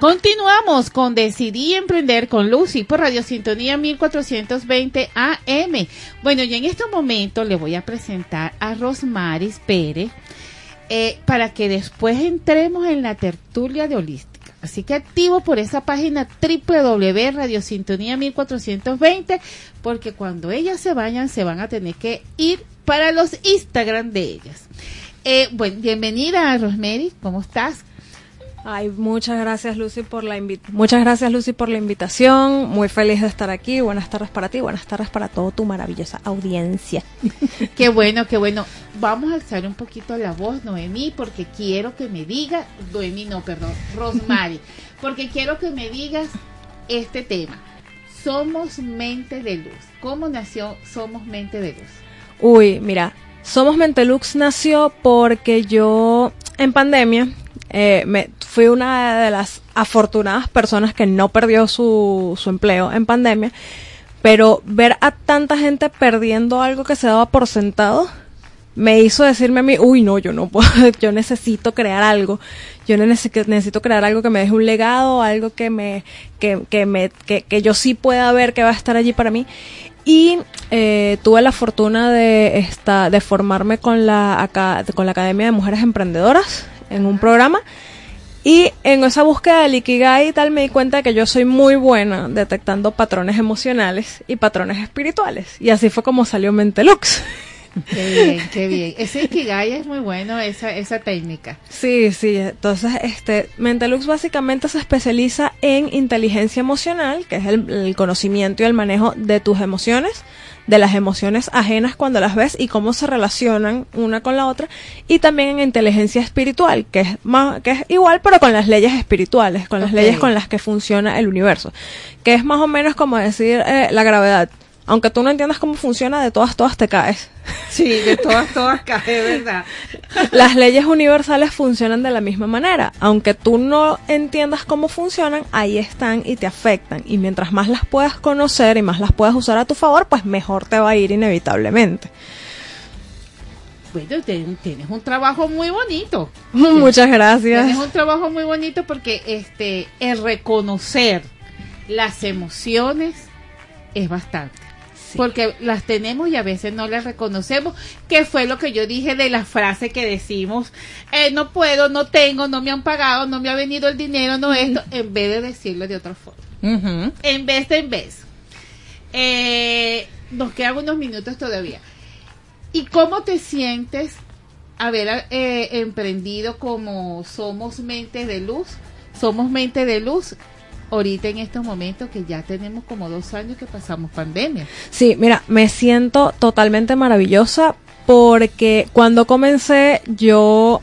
D: Continuamos con Decidí Emprender con Lucy por Radio Sintonía 1420 AM. Bueno, y en este momento le voy a presentar a Rosmaris Pérez eh, para que después entremos en la tertulia de holística. Así que activo por esa página www.radiosintonía 1420 porque cuando ellas se vayan se van a tener que ir para los Instagram de ellas. Eh, bueno, bienvenida Rosemary, ¿cómo estás?
M: Ay, muchas gracias Lucy por la muchas gracias Lucy por la invitación. Muy feliz de estar aquí. Buenas tardes para ti, buenas tardes para toda tu maravillosa audiencia.
D: Qué bueno, qué bueno. Vamos a alzar un poquito la voz, Noemí, porque quiero que me diga, Noemí no, perdón, Rosmary, porque quiero que me digas este tema. Somos mente de luz. ¿Cómo nació Somos mente de luz?
M: Uy, mira, Somos Mentelux nació porque yo en pandemia eh, me, fui una de las afortunadas personas que no perdió su, su empleo en pandemia, pero ver a tanta gente perdiendo algo que se daba por sentado me hizo decirme a mí, uy, no, yo no puedo, yo necesito crear algo, yo necesito, crear algo que me deje un legado, algo que me, que, que me, que, que yo sí pueda ver que va a estar allí para mí. Y eh, tuve la fortuna de, esta, de formarme con la, con la Academia de Mujeres Emprendedoras en un programa. Y en esa búsqueda del Ikigai y tal me di cuenta de que yo soy muy buena detectando patrones emocionales y patrones espirituales. Y así fue como salió Mentelux.
D: Qué bien, qué bien. Ese Ikigai es muy bueno, esa, esa técnica.
M: Sí, sí. Entonces, este, Mentalux básicamente se especializa en inteligencia emocional, que es el, el conocimiento y el manejo de tus emociones, de las emociones ajenas cuando las ves y cómo se relacionan una con la otra, y también en inteligencia espiritual, que es más, que es igual pero con las leyes espirituales, con las leyes con las que funciona el universo, que es más o menos como decir eh, la gravedad. Aunque tú no entiendas cómo funciona, de todas, todas te caes.
D: Sí, de todas, todas cae, ¿verdad?
M: Las leyes universales funcionan de la misma manera. Aunque tú no entiendas cómo funcionan, ahí están y te afectan. Y mientras más las puedas conocer y más las puedas usar a tu favor, pues mejor te va a ir inevitablemente.
D: Bueno, tienes un trabajo muy bonito.
M: Muchas gracias.
D: Tienes un trabajo muy bonito porque este el reconocer las emociones es bastante. Porque las tenemos y a veces no las reconocemos, que fue lo que yo dije de la frase que decimos, eh, no puedo, no tengo, no me han pagado, no me ha venido el dinero, no esto, en vez de decirlo de otra forma. En vez de en vez. Eh, nos quedan unos minutos todavía. ¿Y cómo te sientes haber eh, emprendido como Somos Mente de Luz? Somos Mente de Luz ahorita en estos momentos que ya tenemos como dos años que pasamos pandemia.
M: Sí, mira, me siento totalmente maravillosa porque cuando comencé yo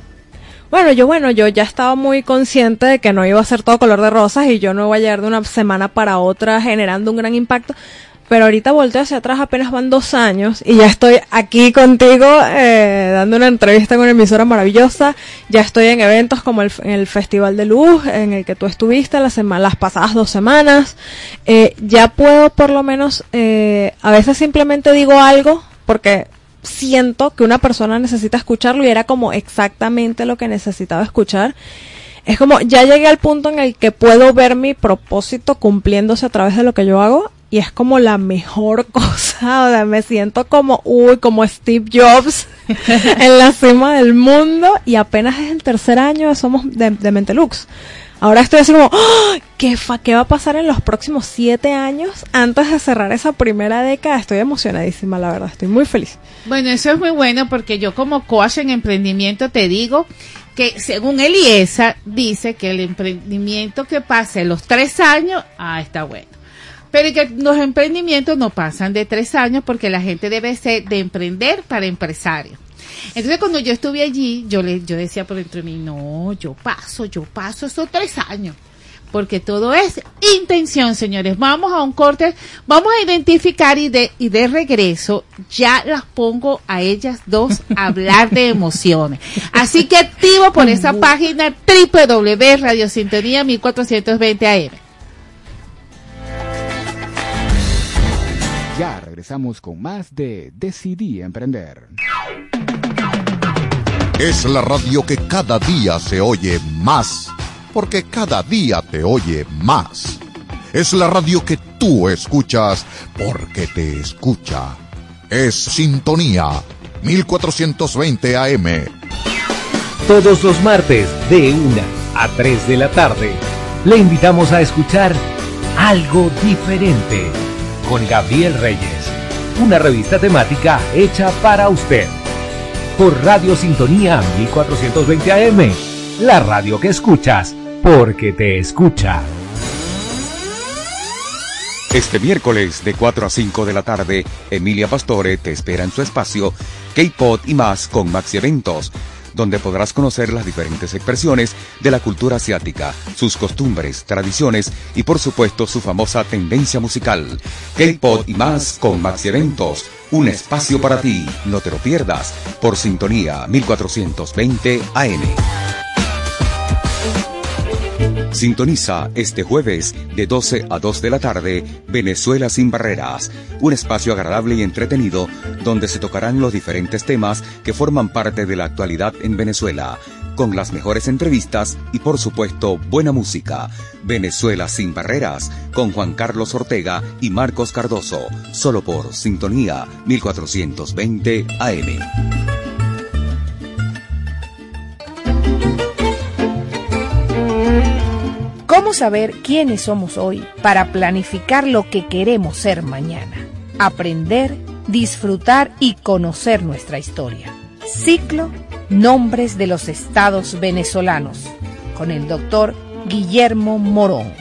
M: bueno, yo bueno, yo ya estaba muy consciente de que no iba a ser todo color de rosas y yo no iba a llegar de una semana para otra generando un gran impacto. Pero ahorita volteo hacia atrás, apenas van dos años y ya estoy aquí contigo eh, dando una entrevista con una emisora maravillosa. Ya estoy en eventos como el, Festival de Luz, en el que tú estuviste las, las pasadas dos semanas. Eh, ya puedo por lo menos, eh, a veces simplemente digo algo porque siento que una persona necesita escucharlo y era como exactamente lo que necesitaba escuchar. Es como, ya llegué al punto en el que puedo ver mi propósito cumpliéndose a través de lo que yo hago y es como la mejor cosa, o sea, me siento como, uy, como Steve Jobs en la cima del mundo y apenas es el tercer año Somos de, de Mentelux. Ahora estoy así como, ¡ah! ¿qué, ¿qué va a pasar en los próximos siete años antes de cerrar esa primera década? Estoy emocionadísima, la verdad, estoy muy feliz.
D: Bueno, eso es muy bueno porque yo como coach en emprendimiento te digo que según Eliesa dice que el emprendimiento que pase los tres años, ah, está bueno. Pero que los emprendimientos no pasan de tres años porque la gente debe ser de emprender para empresario. Entonces cuando yo estuve allí, yo le, yo decía por dentro de mí, no, yo paso, yo paso esos tres años. Porque todo es intención, señores. Vamos a un corte, vamos a identificar y de, y de regreso ya las pongo a ellas dos a hablar de emociones. Así que activo por esa página www.radiosintonía 1420 AM.
C: Regresamos con más de Decidí Emprender.
I: Es la radio que cada día se oye más, porque cada día te oye más. Es la radio que tú escuchas porque te escucha. Es Sintonía 1420 AM.
K: Todos los martes de 1 a 3 de la tarde le invitamos a escuchar Algo Diferente con Gabriel Reyes, una revista temática hecha para usted. Por Radio Sintonía 1420 AM, la radio que escuchas porque te escucha.
N: Este miércoles de 4 a 5 de la tarde, Emilia Pastore te espera en su espacio K-Pod y más con Maxi Eventos, donde podrás conocer las diferentes expresiones de la cultura asiática, sus costumbres, tradiciones y por supuesto su famosa tendencia musical. K-Pod y más con Maxi Eventos, un espacio para ti, no te lo pierdas, por sintonía 1420 AM. Sintoniza este jueves de 12 a 2 de la tarde Venezuela sin barreras, un espacio agradable y entretenido donde se tocarán los diferentes temas que forman parte de la actualidad en Venezuela, con las mejores entrevistas y por supuesto buena música. Venezuela sin barreras con Juan Carlos Ortega y Marcos Cardoso, solo por Sintonía 1420 AM.
O: ¿Cómo saber quiénes somos hoy para planificar lo que queremos ser mañana? aprender, disfrutar y conocer nuestra historia. Ciclo Nombres de los Estados Venezolanos con el doctor Guillermo Morón.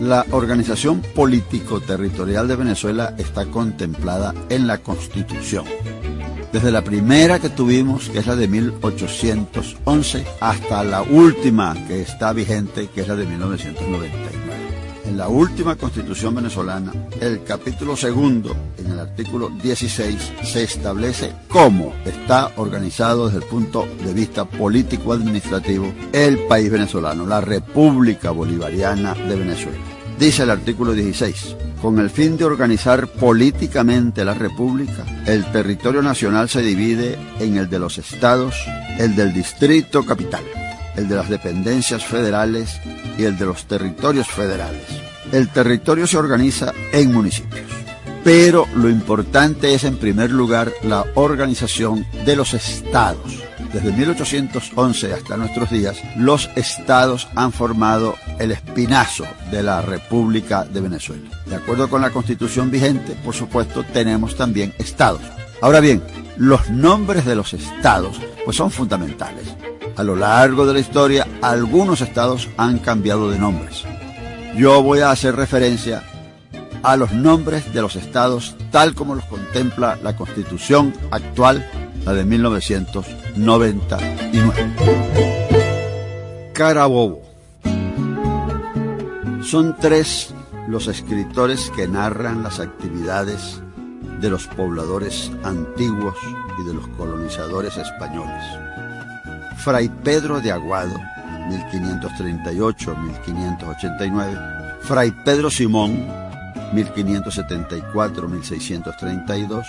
P: La organización político-territorial de Venezuela está contemplada en la Constitución. Desde la primera que tuvimos, que es la de 1811, hasta la última que está vigente, que es la de 1999. En la última constitución venezolana, el capítulo segundo, en el artículo 16, se establece cómo está organizado desde el punto de vista político-administrativo el país venezolano, la República Bolivariana de Venezuela. Dice el artículo 16, con el fin de organizar políticamente la República, el territorio nacional se divide en el de los estados, el del distrito capital, el de las dependencias federales y el de los territorios federales. El territorio se organiza en municipios, pero lo importante es en primer lugar la organización de los estados. Desde 1811 hasta nuestros días, los estados han formado el espinazo de la República de Venezuela. De acuerdo con la constitución vigente, por supuesto, tenemos también estados. Ahora bien, los nombres de los estados pues son fundamentales. A lo largo de la historia, algunos estados han cambiado de nombres. Yo voy a hacer referencia a los nombres de los estados tal como los contempla la constitución actual, la de 1999. Carabobo. Son tres los escritores que narran las actividades de los pobladores antiguos y de los colonizadores españoles. Fray Pedro de Aguado, 1538-1589, Fray Pedro Simón, 1574-1632,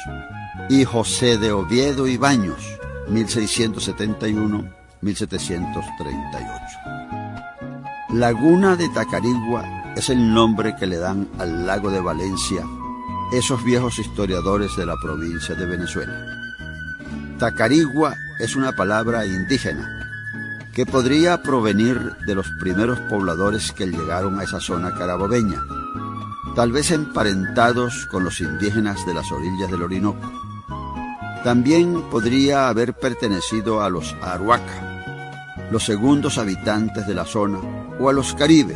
P: y José de Oviedo y Baños, 1671-1738. Laguna de Tacarigua es el nombre que le dan al lago de Valencia esos viejos historiadores de la provincia de Venezuela. Tacarigua es una palabra indígena que podría provenir de los primeros pobladores que llegaron a esa zona carabobeña, tal vez emparentados con los indígenas de las orillas del Orinoco. También podría haber pertenecido a los Aruaca, los segundos habitantes de la zona, o a los Caribe,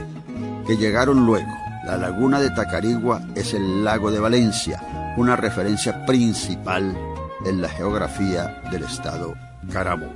P: que llegaron luego. La laguna de Tacarigua es el lago de Valencia, una referencia principal en la geografía del estado Carabobo.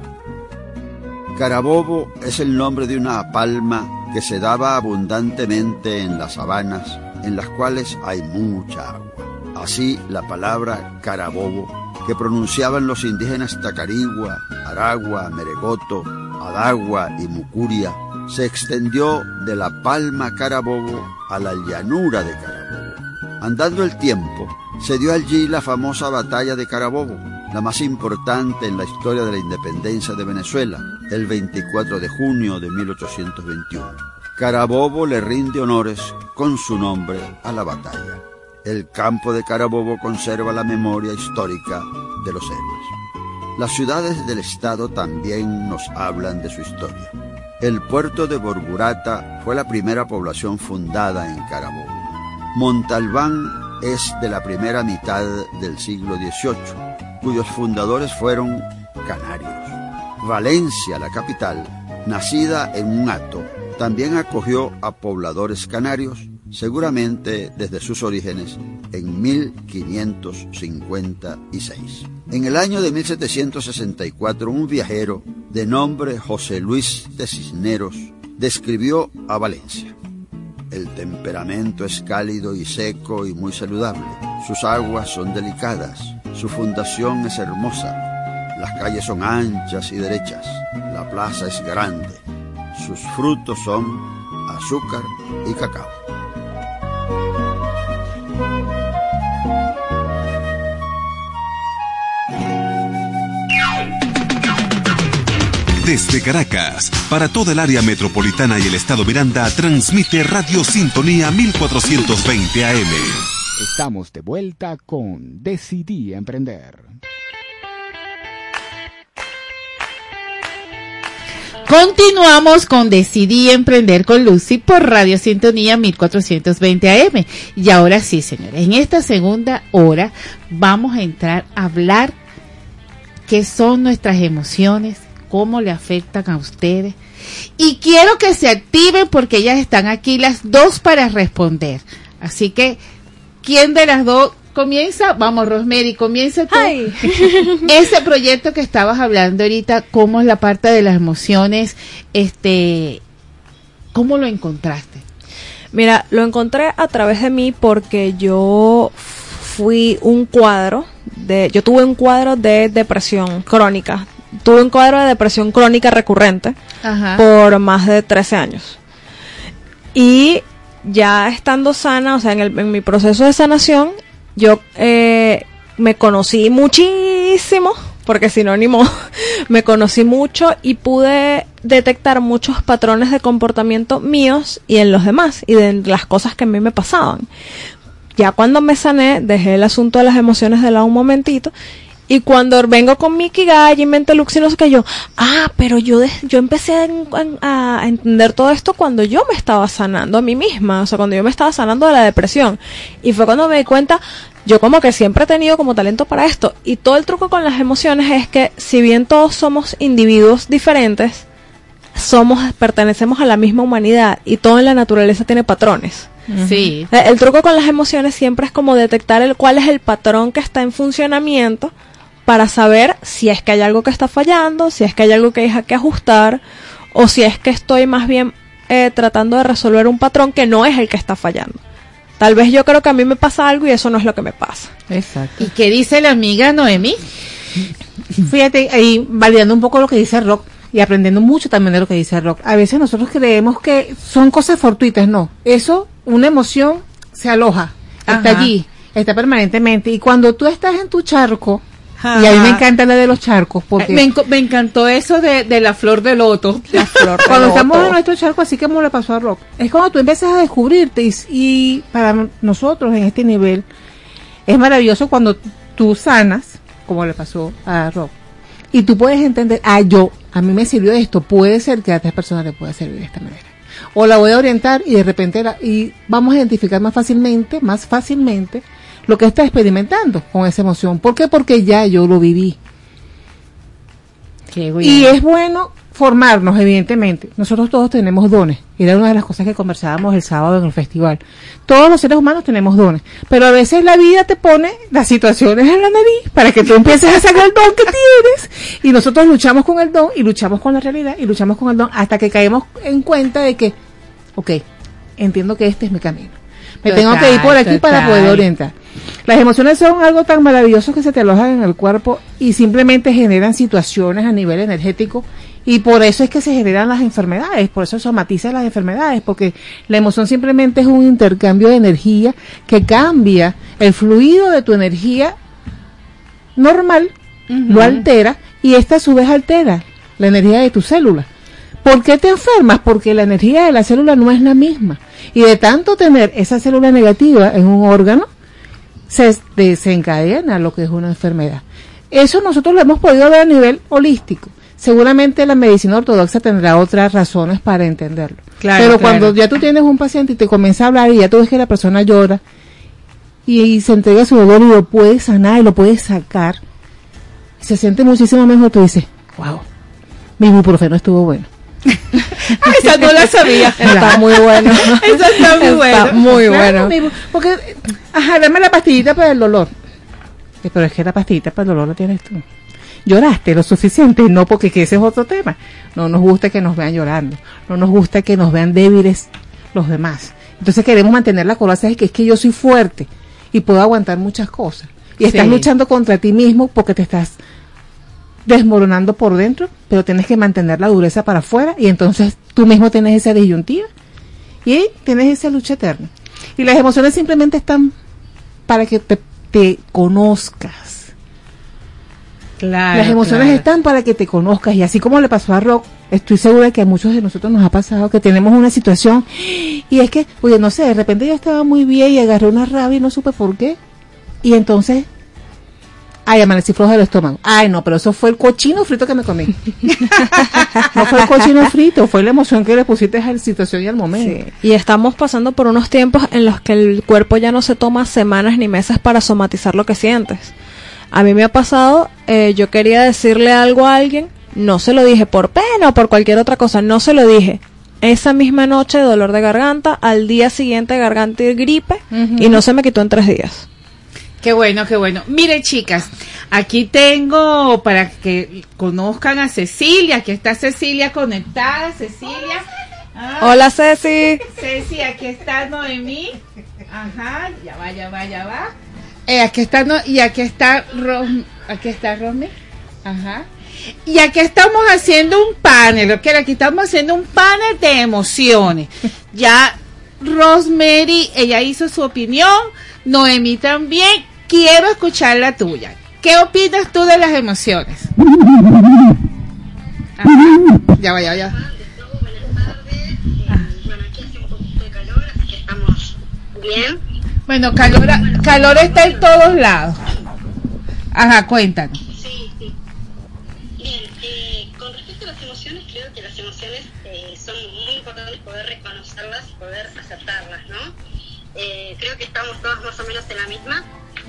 P: Carabobo es el nombre de una palma que se daba abundantemente en las sabanas, en las cuales hay mucha agua. Así, la palabra Carabobo, que pronunciaban los indígenas Tacarigua, Aragua, Meregoto, Adagua y Mucuria, se extendió de la palma Carabobo a la llanura de Carabobo. Andando el tiempo, se dio allí la famosa batalla de Carabobo, la más importante en la historia de la independencia de Venezuela, el 24 de junio de 1821. Carabobo le rinde honores con su nombre a la batalla. El campo de Carabobo conserva la memoria histórica de los héroes. Las ciudades del estado también nos hablan de su historia. El puerto de Borburata fue la primera población fundada en Carabobo. Montalbán es de la primera mitad del siglo XVIII, cuyos fundadores fueron canarios. Valencia, la capital, nacida en un hato, también acogió a pobladores canarios, seguramente desde sus orígenes en 1556. En el año de 1764, un viajero de nombre José Luis de Cisneros describió a Valencia. El temperamento es cálido y seco y muy saludable. Sus aguas son delicadas. Su fundación es hermosa. Las calles son anchas y derechas. La plaza es grande. Sus frutos son azúcar y cacao.
B: Desde Caracas, para toda el área metropolitana y el estado Miranda, transmite Radio Sintonía 1420 AM.
C: Estamos de vuelta con Decidí Emprender.
D: Continuamos con Decidí Emprender con Lucy por Radio Sintonía 1420 AM. Y ahora sí, señores, en esta segunda hora vamos a entrar a hablar qué son nuestras emociones, cómo le afectan a ustedes. Y quiero que se activen porque ellas están aquí las dos para responder. Así que, ¿quién de las dos comienza? Vamos, Rosemary, comienza tú. Ese proyecto que estabas hablando ahorita, ¿cómo es la parte de las emociones? Este, ¿cómo lo encontraste?
M: Mira, lo encontré a través de mí porque yo fui un cuadro de, yo tuve un cuadro de depresión crónica. Tuve un cuadro de depresión crónica recurrente
D: Ajá.
M: por más de 13 años. Y ya estando sana, o sea, en, el- en mi proceso de sanación, yo eh, me conocí muchísimo, porque sinónimo, me conocí mucho y pude detectar muchos patrones de comportamiento míos y en los demás, y de las cosas que a mí me pasaban. Ya cuando me sané, dejé el asunto de las emociones de lado un momentito y cuando vengo con mi Kigai y mente Lux y no sé qué, yo, ah, pero yo, de- yo empecé a, en- a- a entender todo esto cuando yo me estaba sanando a mí misma, o sea, cuando yo me estaba sanando de la depresión. Y fue cuando me di cuenta, yo como que siempre he tenido como talento para esto. Y todo el truco con las emociones es que si bien todos somos individuos diferentes, somos, pertenecemos a la misma humanidad y todo en la naturaleza tiene patrones.
D: Sí.
M: El truco con las emociones siempre es como detectar el cuál es el patrón que está en funcionamiento para saber si es que hay algo que está fallando, si es que hay algo que hay que ajustar o si es que estoy más bien eh, tratando de resolver un patrón que no es el que está fallando. Tal vez yo creo que a mí me pasa algo y eso no es lo que me pasa.
E: Exacto.
D: ¿Y qué dice la amiga Noemí?
E: Fíjate, ahí validando un poco lo que dice Rock y aprendiendo mucho también de lo que dice Rock. A veces nosotros creemos que son cosas fortuitas, no. Eso, una emoción se aloja, está
D: Ajá.
E: allí, está permanentemente. Y cuando tú estás en tu charco, y a mí me encanta la de los charcos, porque
D: Me, encantó eso de, de la flor de loto. La flor de
E: cuando
D: loto.
E: estamos en nuestro charco, así como le pasó a Rock, es cuando tú empiezas a descubrirte y, y para nosotros en este nivel es maravilloso cuando tú sanas, como le pasó a Rock, y tú puedes entender, ah, yo, a mí me sirvió esto, puede ser que a otras personas le pueda servir de esta manera. O la voy a orientar y de repente la- y vamos a identificar más fácilmente, más fácilmente lo que está experimentando con esa emoción. ¿Por qué? Porque ya yo lo viví. Y es bueno formarnos, evidentemente. Nosotros todos tenemos dones. Era una de las cosas que conversábamos el sábado en el festival. Todos los seres humanos tenemos dones. Pero a veces la vida te pone las situaciones en la nariz para que tú empieces a sacar el don que tienes. Y nosotros luchamos con el don y luchamos con la realidad y luchamos con el don hasta que caemos en cuenta de que, ok, entiendo que este es mi camino. Me tengo que ir por aquí para poder orientar. Las emociones son algo tan maravilloso que se te alojan en el cuerpo y simplemente generan situaciones a nivel energético y por eso es que se generan las enfermedades, por eso somatizan las enfermedades, porque la emoción simplemente es un intercambio de energía que cambia el fluido de tu energía normal, lo altera y esta a su vez altera la energía de tu célula. ¿Por qué te enfermas? Porque la energía de la célula no es la misma. Y de tanto tener esa célula negativa en un órgano, se desencadena lo que es una enfermedad. Eso nosotros lo hemos podido ver a nivel holístico. Seguramente la medicina ortodoxa tendrá otras razones para entenderlo.
D: Claro,
E: Pero
D: claro.
E: cuando ya tú tienes un paciente y te comienza a hablar y ya tú ves que la persona llora y, y se entrega su dolor y lo puede sanar y lo puede sacar, se siente muchísimo mejor, tú dices, wow, mi ibuprofeno estuvo bueno.
D: Esa no la sabía.
M: Está muy bueno.
D: Esa está muy
M: Está
D: buena.
M: muy
E: Claro,
M: bueno.
E: porque, ajá, dame la pastillita para el dolor. Eh, Pero es que la pastillita para el dolor la tienes tú. Lloraste lo suficiente, no porque que ese es otro tema. No nos gusta que nos vean llorando, no nos gusta que nos vean débiles los demás. Entonces queremos mantener la coraza de que es que yo soy fuerte y puedo aguantar muchas cosas. Y estás
D: Sí.
E: luchando contra ti mismo porque te estás desmoronando por dentro, pero tienes que mantener la dureza para afuera y entonces tú mismo tienes esa disyuntiva y tienes esa lucha eterna. Y las emociones simplemente están para que te, te conozcas.
D: Claro,
E: Las emociones
D: claro.
E: están para que te conozcas y así como le pasó a Rock, estoy segura que a muchos de nosotros nos ha pasado que tenemos una situación y es que, oye, no sé, de repente yo estaba muy bien y agarré una rabia y no supe por qué. Y entonces Ay, amanecí flojo del estómago. Ay, no, pero eso fue el cochino frito que me comí. no fue el cochino frito, fue la emoción que le pusiste a la situación y al momento.
M: Y estamos pasando por unos tiempos en los que el cuerpo ya no se toma semanas ni meses para somatizar lo que sientes. A mí me ha pasado, eh, yo quería decirle algo a alguien, no se lo dije por pena o por cualquier otra cosa, no se lo dije. Esa misma noche dolor de garganta, al día siguiente garganta y gripe y no se me quitó en tres días.
D: Qué bueno, qué bueno. Miren, chicas, aquí tengo para que conozcan a Cecilia. Aquí está Cecilia conectada. Cecilia. Ah,
M: Hola Ceci.
D: Ceci, aquí está Noemí. Ajá, ya va, ya va, ya va. Eh, aquí está no y aquí está Ros aquí está Rosmi. Ajá. Y aquí estamos haciendo un panel, ¿ok? Aquí estamos haciendo un panel de emociones. Ya Rosemary, ella hizo su opinión, Noemí también. Quiero escuchar la tuya. ¿Qué opinas tú de las emociones? Ajá. Ya va, ya va, ya.
Q: Bien.
D: Bueno, calor, calor está en todos lados. Ajá, cuéntanos.
Q: Sí, sí. Bien, eh, con respecto a las emociones, creo que las emociones eh, son muy importantes poder reconocerlas y poder aceptarlas, ¿no? Eh, creo que estamos todos más o menos en la misma.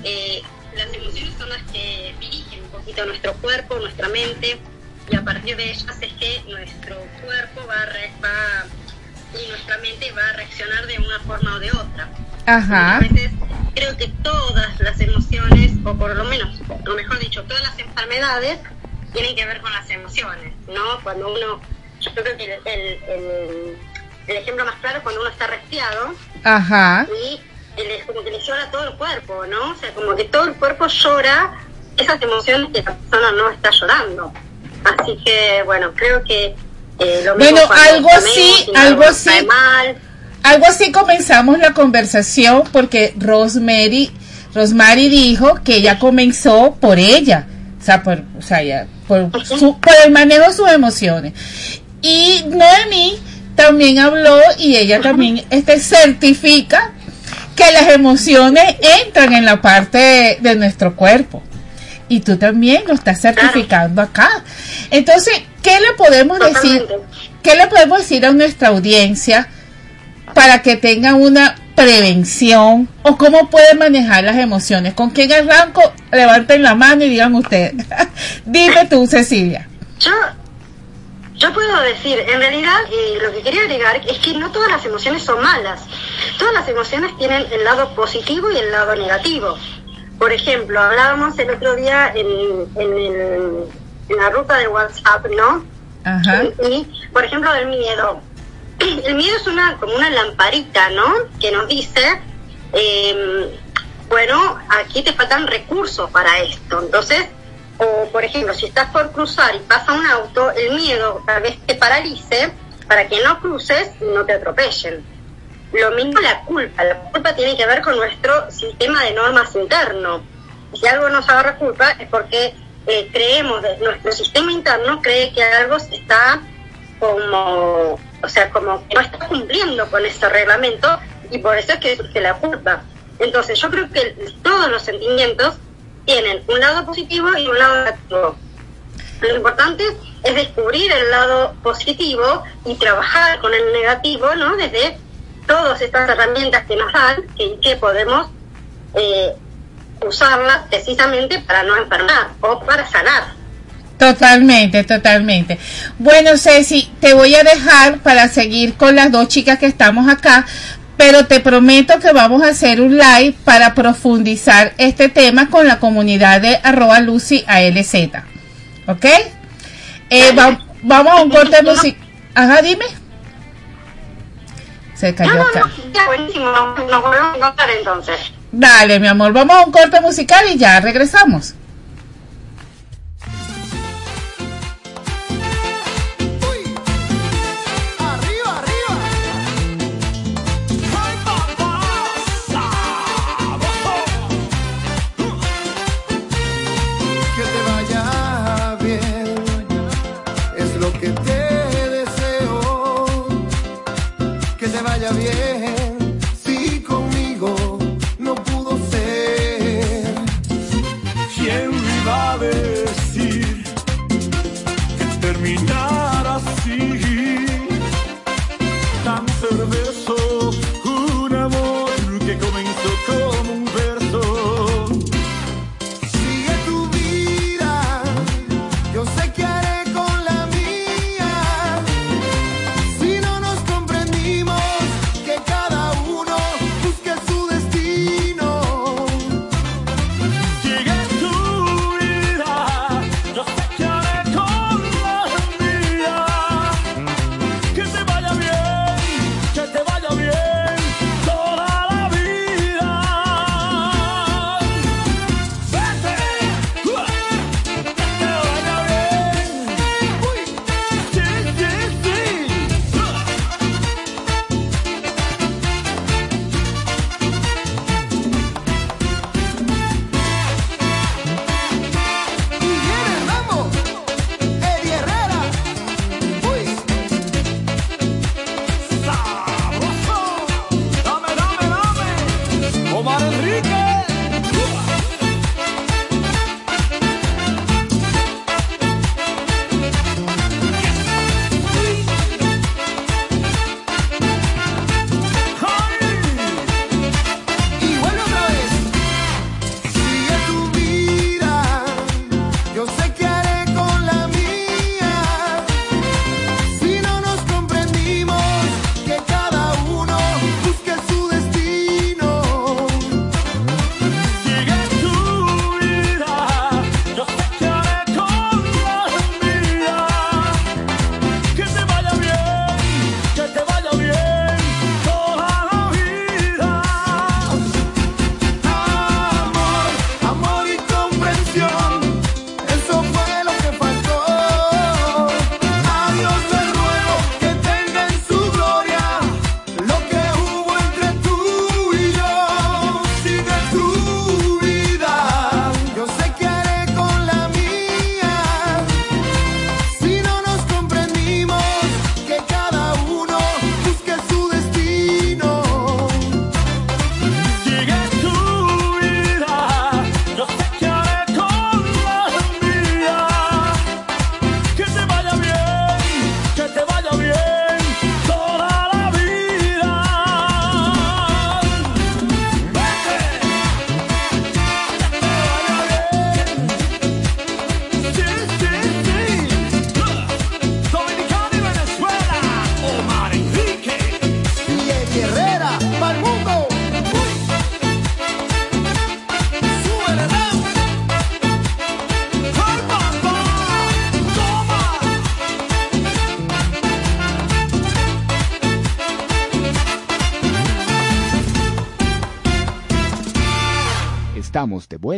Q: Eh, las emociones son las que dirigen un poquito nuestro cuerpo, nuestra mente, y a partir de ellas es que nuestro cuerpo va a, re- va y nuestra mente va a reaccionar de una forma o de otra.
D: Ajá.
Q: A veces creo que todas las emociones, o por lo menos, o mejor dicho, todas las enfermedades tienen que ver con las emociones, ¿no? Cuando uno, yo creo que el, el, el- el ejemplo más claro es cuando uno está resfriado
D: Ajá.
Q: y es como que le llora todo el cuerpo, ¿no? O sea, como que todo el cuerpo llora esas emociones que la persona no está llorando. Así que, bueno, creo que eh, lo mismo
D: Bueno, algo así, algo así. Algo así comenzamos la conversación porque Rosemary, Rosemary dijo que ella comenzó por ella, o sea, por, o sea, ya, por, su- por el manejo de sus emociones. Y Noemí también habló y ella también este, certifica que las emociones entran en la parte de, de nuestro cuerpo. Y tú también lo estás certificando acá. Entonces, ¿qué le podemos decir? ¿Qué le podemos decir a nuestra audiencia para que tengan una prevención o cómo pueden manejar las emociones? ¿Con quién arranco? Levanten la mano y digan ustedes. Dime tú, Cecilia.
Q: Yo, yo puedo decir, en realidad, eh, lo que quería agregar es que no todas las emociones son malas. Todas las emociones tienen el lado positivo y el lado negativo. Por ejemplo, hablábamos el otro día en, en, el- en la ruta de WhatsApp, ¿no?
D: Ajá.
Q: Y, por ejemplo, del miedo. El miedo es una como una lamparita, ¿no? Que nos dice, eh, bueno, aquí te faltan recursos para esto. Entonces, o por ejemplo, si estás por cruzar y pasa un auto, el miedo tal vez te paralice para que no cruces y no te atropellen. Lo mismo la culpa. La culpa tiene que ver con nuestro sistema de normas interno. Si algo nos agarra culpa es porque eh, creemos, nuestro sistema interno cree que algo está como, o sea, como que no está cumpliendo con ese reglamento y por eso es que surge la culpa. Entonces yo creo que todos los sentimientos tienen un lado positivo y un lado negativo. Lo importante es descubrir el lado positivo y trabajar con el negativo, ¿no? Desde todas estas herramientas que nos dan y que podemos eh, usarlas precisamente para no enfermar o para sanar.
D: Totalmente, totalmente. Bueno, Ceci, te voy a dejar para seguir con las dos chicas que estamos acá, pero te prometo que vamos a hacer un live para profundizar este tema con la comunidad de arroba Lucy ALZ. ¿Ok? Eh, va- vamos a un corte musical. Ajá, dime. Se cayó acá.
Q: Ya, buenísimo, nos volvemos a encontrar entonces.
D: Dale, mi amor, vamos a un corte musical y ya regresamos.
R: Vaya bien,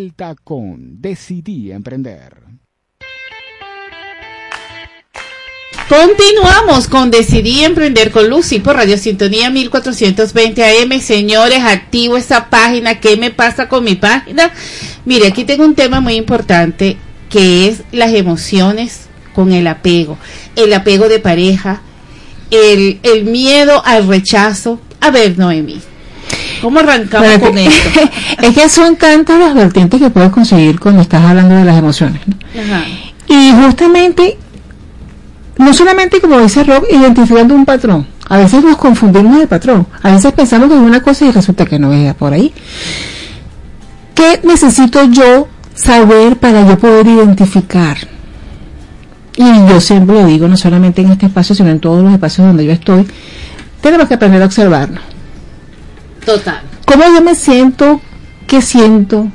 C: vuelta con Decidí Emprender.
D: Continuamos con Decidí Emprender con Lucy por Radio Sintonía 1420 AM. Señores, activo esa página. ¿Qué me pasa con mi página? Mire, aquí tengo un tema muy importante que es las emociones con el apego. El apego de pareja, el, el miedo al rechazo. A ver, Noemi, ¿cómo arrancamos con esto?
E: es que son tantas las vertientes que puedes conseguir cuando estás hablando de las emociones. ¿no?
D: Ajá.
E: Y justamente, no solamente como dice Rob, identificando un patrón. A veces nos confundimos de patrón. A veces pensamos que es una cosa y resulta que no es por ahí. ¿Qué necesito yo saber para yo poder identificar? Y yo siempre lo digo, no solamente en este espacio, sino en todos los espacios donde yo estoy, tenemos que aprender a observarnos.
D: Total.
E: ¿Cómo yo me siento? ¿Qué siento?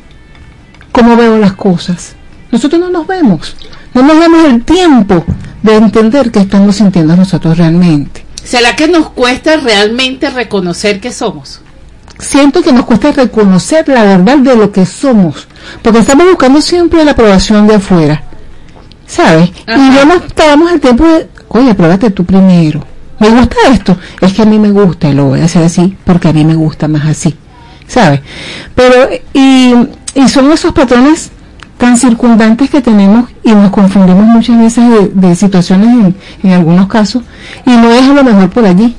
E: ¿Cómo veo las cosas? Nosotros no nos vemos. No nos damos el tiempo de entender qué estamos sintiendo nosotros realmente.
D: ¿Será que nos cuesta realmente reconocer que somos?
E: Siento que nos cuesta reconocer la verdad de lo que somos, porque estamos buscando siempre la aprobación de afuera, ¿sabes? Y no nos damos el tiempo de, oye, pruébate tú primero. Me gusta esto, es que a mí me gusta y lo voy a hacer así porque a mí me gusta más así, ¿sabes? Pero, y, y son esos patrones tan circundantes que tenemos y nos confundimos muchas veces de, de situaciones en, en algunos casos y no es a lo mejor por allí.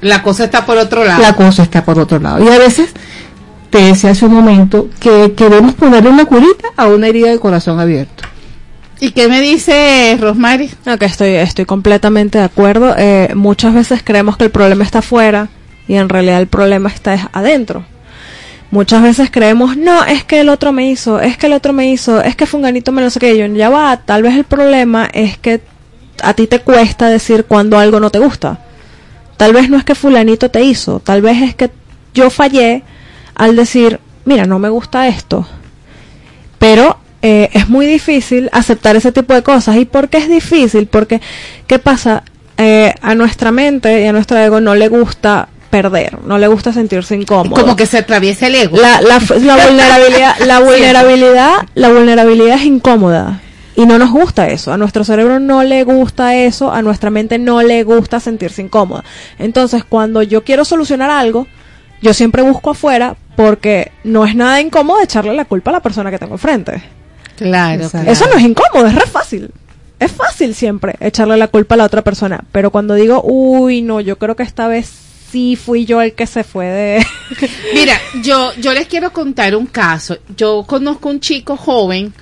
D: La cosa está por otro lado.
E: La cosa está por otro lado. Y a veces, te decía hace un momento, que queremos ponerle una curita a una herida de corazón abierto.
D: ¿Y qué me dice Rosmary?
M: Ok, estoy, estoy completamente de acuerdo. Eh, muchas veces creemos que el problema está afuera y en realidad el problema está es adentro. Muchas veces creemos, no, es que el otro me hizo, es que el otro me hizo, es que Funganito me lo sé que yo. Ya va, tal vez el problema es que a ti te cuesta decir cuando algo no te gusta. Tal vez no es que fulanito te hizo, tal vez es que yo fallé al decir, mira, no me gusta esto. Pero eh, es muy difícil aceptar ese tipo de cosas. ¿Y por qué es difícil? Porque, ¿qué pasa? Eh, a nuestra mente y a nuestro ego no le gusta perder, no le gusta sentirse incómodo.
D: Como que se atraviesa el ego.
M: La, la, la vulnerabilidad, la vulnerabilidad, la vulnerabilidad es incómoda. Y no nos gusta eso. A nuestro cerebro no le gusta eso. A nuestra mente no le gusta sentirse incómoda. Entonces, cuando yo quiero solucionar algo, yo siempre busco afuera porque no es nada incómodo echarle la culpa a la persona que tengo enfrente.
D: Claro,
M: Eso no es incómodo, es re fácil. Es fácil siempre echarle la culpa a la otra persona. Pero cuando digo, uy, no, yo creo que esta vez sí fui yo el que se fue de...
D: Mira, yo, yo les quiero contar un caso. Yo conozco un chico joven,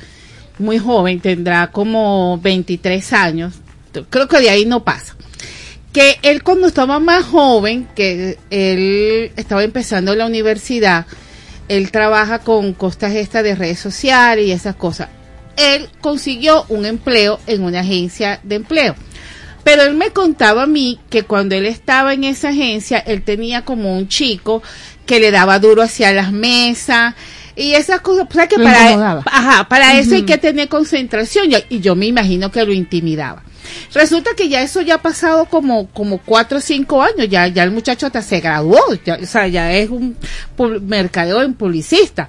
D: muy joven, tendrá como 23 años. Creo que de ahí no pasa. Que él cuando estaba más joven, que él estaba empezando la universidad, él trabaja con costas estas de redes sociales y esas cosas. Él consiguió un empleo en una agencia de empleo. Pero él me contaba a mí que cuando él estaba en esa agencia, él tenía como un chico que le daba duro hacia las mesas y esas cosas. O sea que
E: Lo
D: para, ajá, para eso hay que tener concentración y- y yo me imagino que lo intimidaba. Resulta que ya eso ya ha pasado como, como cuatro o cinco años, ya, ya el muchacho hasta se graduó, ya, o sea, ya es un mercadeo en publicista.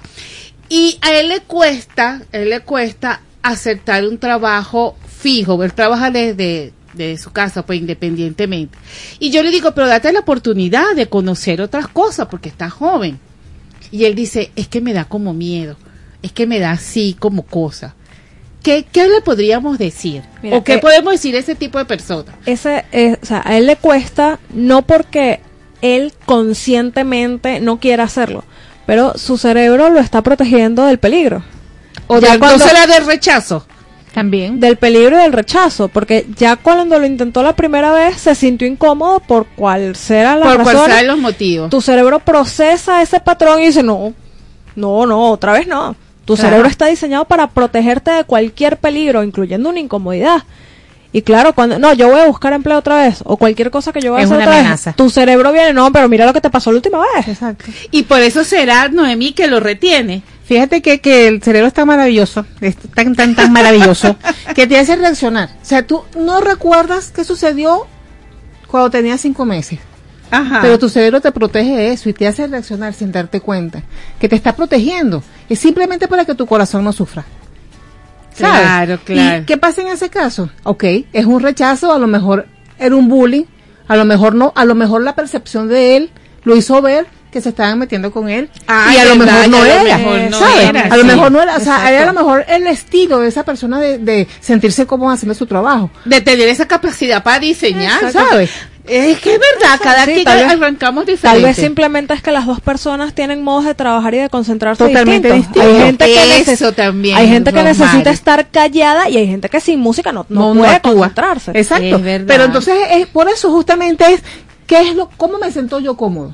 D: Y a él le cuesta, a él le cuesta aceptar un trabajo fijo, él trabaja desde de su casa, pues independientemente. Y yo le digo, pero date la oportunidad de conocer otras cosas porque estás joven. Y él dice, es que me da como miedo, es que me da así como cosa. ¿Qué, qué le podríamos decir?
M: Mira,
D: ¿O qué
M: eh,
D: podemos decir a ese tipo de personas?
M: ese es, o sea, a él le cuesta no porque él conscientemente no quiera hacerlo, pero su cerebro lo está protegiendo del peligro.
D: O
M: Ya
D: del-
M: cuando-
D: ¿No será del rechazo?
M: También. Del peligro y del rechazo, porque ya cuando lo intentó la primera vez se sintió incómodo por cuál será la
D: Por
M: razón.
D: cuál sean los motivos.
M: Tu cerebro procesa ese patrón y dice, no, no, no, otra vez no. Tu
D: Claro.
M: cerebro está diseñado para protegerte de cualquier peligro, incluyendo una incomodidad. Y claro, cuando, no, yo voy a buscar empleo otra vez, o cualquier cosa que yo voy a
D: Es
M: hacer
D: una
M: otra
D: amenaza.
M: vez, tu cerebro viene, no, pero mira lo que te pasó la última vez.
E: Exacto.
D: Y por eso será Noemí que lo retiene.
E: Fíjate que, que el cerebro está maravilloso, es tan, tan, tan maravilloso, que te hace reaccionar. O sea, tú no recuerdas qué sucedió cuando tenías cinco meses.
D: Ajá.
E: Pero tu cerebro te protege de eso y te hace reaccionar sin darte cuenta. Que te está protegiendo. Es simplemente para que tu corazón no sufra. ¿Sabes?
D: Claro, claro.
E: ¿Y qué pasa en ese caso? Ok, es un rechazo, a lo mejor era un bullying, a lo mejor no, a lo mejor la percepción de él lo hizo ver que se estaban metiendo con él y a lo mejor no era, ¿sabes? a lo mejor no era, o sea, era a lo mejor el estilo de esa persona de, de sentirse cómodo haciendo su trabajo.
D: De tener esa capacidad para diseñar,
E: Exacto.
D: ¿sabes? Es que es verdad, cada
M: Sí,
D: quien
M: tal vez-
D: arrancamos
M: Tal
D: diferente.
M: vez simplemente es que las dos personas tienen modos de trabajar y de concentrarse
E: Totalmente
M: distintos. Hay gente que,
D: Eso también,
M: hay gente que necesita estar callada y hay gente que sin música no, no,
E: No, no
M: puede
E: actúa.
M: concentrarse.
E: Exacto.
D: Es verdad.
E: Pero entonces es por eso justamente es qué es lo cómo me siento yo cómodo.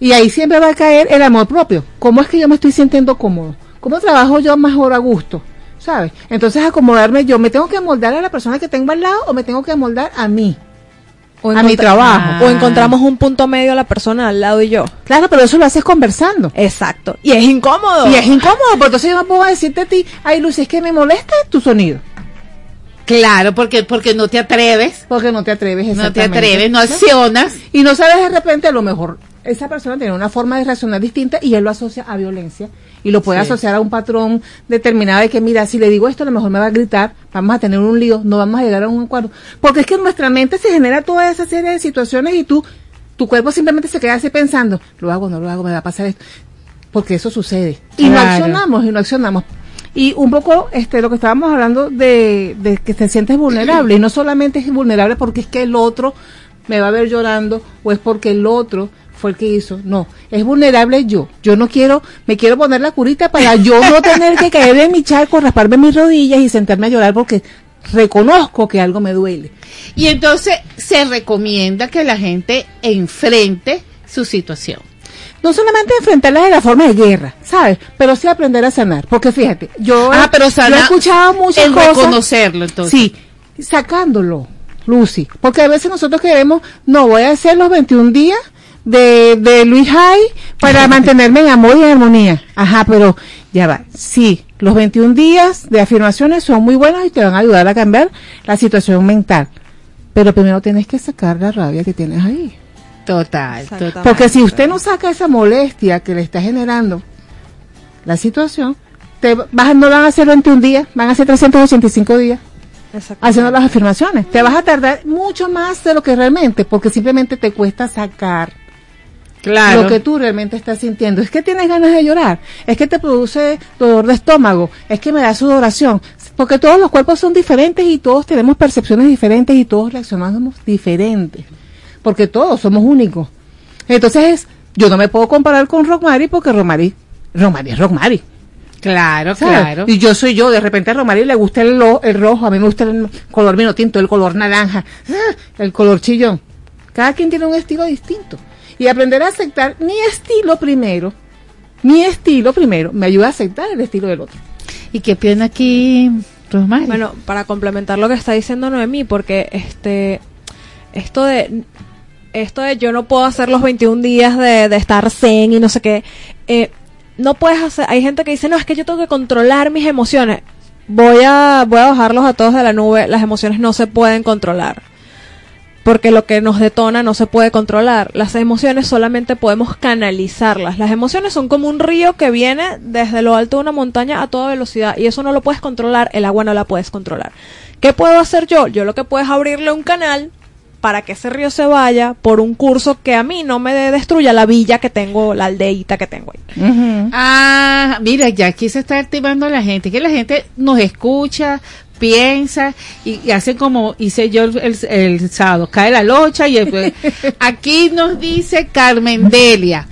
E: Y ahí siempre va a caer el amor propio. ¿Cómo es que yo me estoy sintiendo cómodo? ¿Cómo trabajo yo mejor a gusto? ¿Sabes? Entonces acomodarme yo, ¿me tengo que amoldar a la persona que tengo al lado o me tengo que amoldar a mí?
M: O
E: a mi trabajo.
M: O encontramos un punto medio a la persona al lado y yo.
E: Claro, pero eso lo haces conversando.
M: Exacto. Y es incómodo.
E: Y es incómodo, porque entonces yo no puedo decirte a ti, ay Lucy, es que me molesta tu sonido.
D: Claro, porque, porque no te atreves.
E: Porque no te atreves,
D: No te atreves, no accionas.
E: Y no sabes de repente, a lo mejor esa persona tiene una forma de reaccionar distinta y él lo asocia a violencia y lo puede
D: Sí.
E: asociar a un patrón determinado de que, mira, si le digo esto, a lo mejor me va a gritar, vamos a tener un lío, no vamos a llegar a un acuerdo. Porque es que en nuestra mente se genera toda esa serie de situaciones y tú, tu cuerpo simplemente se queda así pensando, lo hago, no lo hago, me va a pasar esto. Porque eso sucede. Y no accionamos, y no accionamos. Y un poco este lo que estábamos hablando de, de que te sientes vulnerable y no solamente es vulnerable porque es que el otro me va a ver llorando o es porque el otro fue el que hizo, no, es vulnerable yo. Yo no quiero, me quiero poner la curita para yo no tener que caer en mi charco, rasparme mis rodillas y sentarme a llorar porque reconozco que algo me duele.
D: Y entonces se recomienda que la gente enfrente su situación.
E: No solamente enfrentarla de la forma de guerra, ¿sabes? Pero sí aprender a sanar. Porque fíjate, yo,
D: Ah, pero
E: yo
D: sana
E: he escuchado muchas
D: el
E: cosas.
D: reconocerlo, entonces.
E: Sí, sacándolo, Lucy. Porque a veces nosotros queremos, no, voy a hacer los 21 días de, de Luis Hay para mantenerme en amor y en armonía. Ajá, pero ya va. Sí, los 21 días de afirmaciones son muy buenos y te van a ayudar a cambiar la situación mental. Pero primero tienes que sacar la rabia que tienes ahí.
D: Total, total.
E: Porque si usted no saca esa molestia que le está generando la situación, te vas, no van a ser 21 días, van a ser 385 días haciendo las afirmaciones. Te vas a tardar mucho más de lo que realmente, porque simplemente te cuesta sacar
D: Claro.
E: lo que tú realmente estás sintiendo. Es que tienes ganas de llorar, es que te produce dolor de estómago, es que me da sudoración, porque todos los cuerpos son diferentes y todos tenemos percepciones diferentes y todos reaccionamos diferentes, porque todos somos únicos. Entonces, yo no me puedo comparar con Rockmary porque Rockmary, Rockmary es Rockmary.
D: Claro,
E: ¿sabes?
D: claro.
E: Y yo soy yo, de repente a Romari le gusta el, lo- el rojo, a mí me gusta el color vino tinto, el color naranja, ah, el color chillón. Cada quien tiene un estilo distinto. Y aprender a aceptar mi estilo primero, mi estilo primero, me ayuda a aceptar el estilo del otro.
D: ¿Y qué piensa aquí, Rosmary?
M: Bueno, para complementar lo que está diciendo Noemí, porque este esto de esto de yo no puedo hacer los 21 días de, de estar zen y no sé qué, eh, no puedes hacer, hay gente que dice, no, es que yo tengo que controlar mis emociones. Voy a, voy a bajarlos a todos de la nube, las emociones no se pueden controlar. Porque lo que nos detona no se puede controlar. Las emociones solamente podemos canalizarlas. Las emociones son como un río que viene desde lo alto de una montaña a toda velocidad y eso no lo puedes controlar, el agua no la puedes controlar. ¿Qué puedo hacer yo? Yo lo que puedo es abrirle un canal para que ese río se vaya por un curso que a mí no me destruya la villa que tengo, la aldeita que tengo ahí.
D: Ah, mira, ya aquí se está activando la gente, que la gente nos escucha, piensa y, y hace como hice yo el, el- el sábado, cae la locha y después, aquí nos dice Carmen Delia.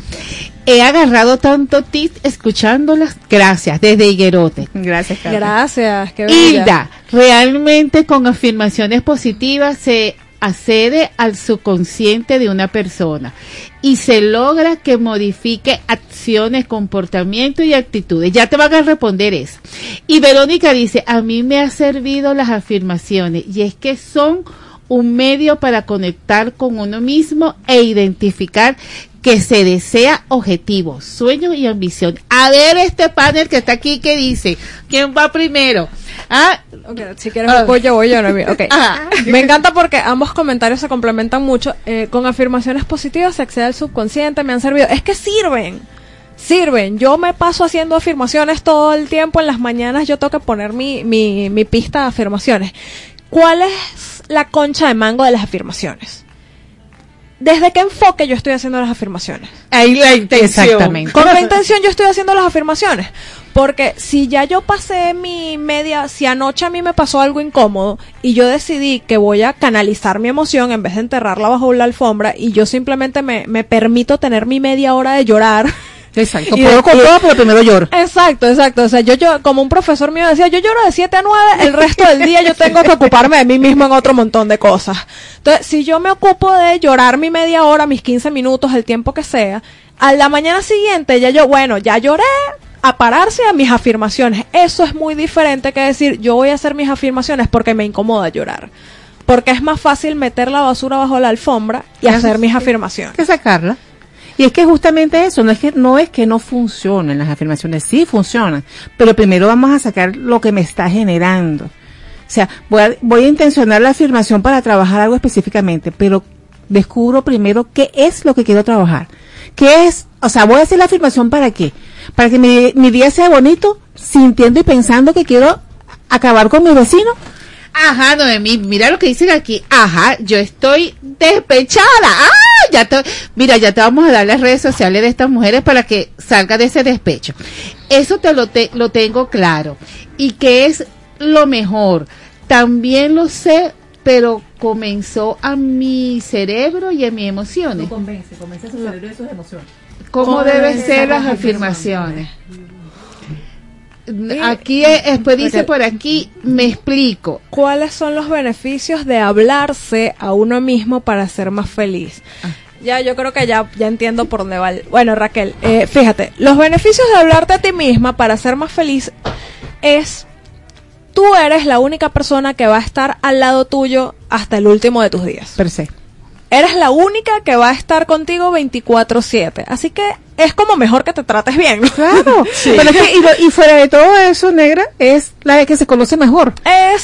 D: He agarrado tanto tips escuchándolas. Gracias, desde Higuerote.
E: Gracias,
M: Gracias, qué bella.
D: Hilda, realmente con afirmaciones positivas se accede al subconsciente de una persona y se logra que modifique acciones, comportamientos y actitudes. Ya te van a responder eso. Y Verónica dice, a mí me ha servido las afirmaciones y es que son un medio para conectar con uno mismo e identificar que se desea objetivos, sueños y ambición. A ver este panel que está aquí que dice, ¿quién va primero? Ah,
M: si quieres voy yo, voy yo, no, mira, ok.
D: Ah.
M: Me encanta porque ambos comentarios se complementan mucho. Eh, con afirmaciones positivas se accede al subconsciente, me han servido. Es que sirven, sirven. Yo me paso haciendo afirmaciones todo el tiempo. En las mañanas yo tengo que poner mi, mi, mi pista de afirmaciones. ¿Cuál es la concha de mango de las afirmaciones? ¿Desde qué enfoque yo estoy haciendo las afirmaciones?
D: Ahí la intención.
E: Exactamente.
M: ¿Con qué intención yo estoy haciendo las afirmaciones? Porque si ya yo pasé mi media, si anoche a mí me pasó algo incómodo y yo decidí que voy a canalizar mi emoción en vez de enterrarla bajo la alfombra y yo simplemente me, me permito tener mi media hora de llorar.
E: Exacto.
M: Y
E: Puedo todo, pero primero lloro.
M: Exacto, exacto. O sea, yo, yo, como un profesor mío decía, yo lloro de 7 a 9, el resto del día yo tengo que ocuparme de mí mismo en otro montón de cosas. Entonces, si yo me ocupo de llorar mi media hora, mis 15 minutos, el tiempo que sea, a la mañana siguiente ya yo, bueno, ya lloré, a pararse a mis afirmaciones. Eso es muy diferente que decir, yo voy a hacer mis afirmaciones porque me incomoda llorar. Porque es más fácil meter la basura bajo la alfombra y hacer mis afirmaciones.
E: que sacarla. Y es que justamente eso, no es que no es que no funcionen las afirmaciones, sí funcionan, pero primero vamos a sacar lo que me está generando. O sea, voy a, voy a intencionar la afirmación para trabajar algo específicamente, pero descubro primero qué es lo que quiero trabajar. ¿Qué es? O sea, voy a hacer la afirmación para qué? Para que mi, mi día sea bonito, sintiendo y pensando que quiero acabar con mi vecino.
D: Ajá, Noemí, mira lo que dicen aquí. Ajá, yo estoy despechada. ¡Ah! Ya te, mira, ya te vamos a dar las redes sociales de estas mujeres para que salga de ese despecho. Eso te lo, te, lo tengo claro. Y que es lo mejor. También lo sé, pero comenzó a mi cerebro y a mis emociones.
E: convence, convence a su cerebro y sus emociones.
D: ¿Cómo,
E: ¿Cómo
D: deben ser
E: ser
D: las afirmaciones? Aquí, después dice por aquí, me explico.
M: ¿Cuáles son los beneficios de hablarse a uno mismo para ser más feliz? Ya, yo creo que ya, ya entiendo por dónde va. el- Bueno, Raquel, eh, fíjate, los beneficios de hablarte a ti misma para ser más feliz es tú eres la única persona que va a estar al lado tuyo hasta el último de tus días.
E: Per se.
M: Eres la única que va a estar contigo 24/7. Así que es como mejor que te trates bien.
E: Claro. Pero es que, y, lo- y fuera de todo eso, negra, es la que se conoce mejor.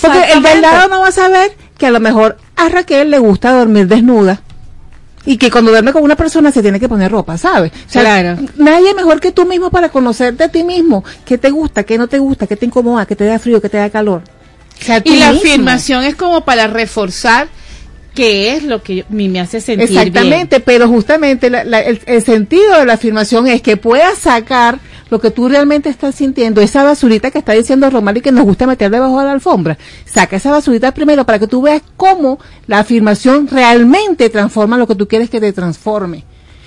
E: Porque el del lado no va a saber que a lo mejor a Raquel le gusta dormir desnuda. Y que cuando duerme con una persona se tiene que poner ropa, ¿sabes? O sea,
D: Claro.
E: Nadie mejor que tú mismo para conocerte a ti mismo. ¿Qué te gusta, qué no te gusta, qué te incomoda, qué te da frío, qué te da calor? O sea, tú
D: Y la
E: mismo.
D: afirmación es como para reforzar qué es lo que a mí me hace sentir
E: Exactamente, pero justamente la- la- el, el sentido de la afirmación es que puedas sacar lo que tú realmente estás sintiendo, esa basurita que está diciendo Román y que nos gusta meter debajo de la alfombra. Saca esa basurita primero para que tú veas cómo la afirmación realmente transforma lo que tú quieres que te transforme.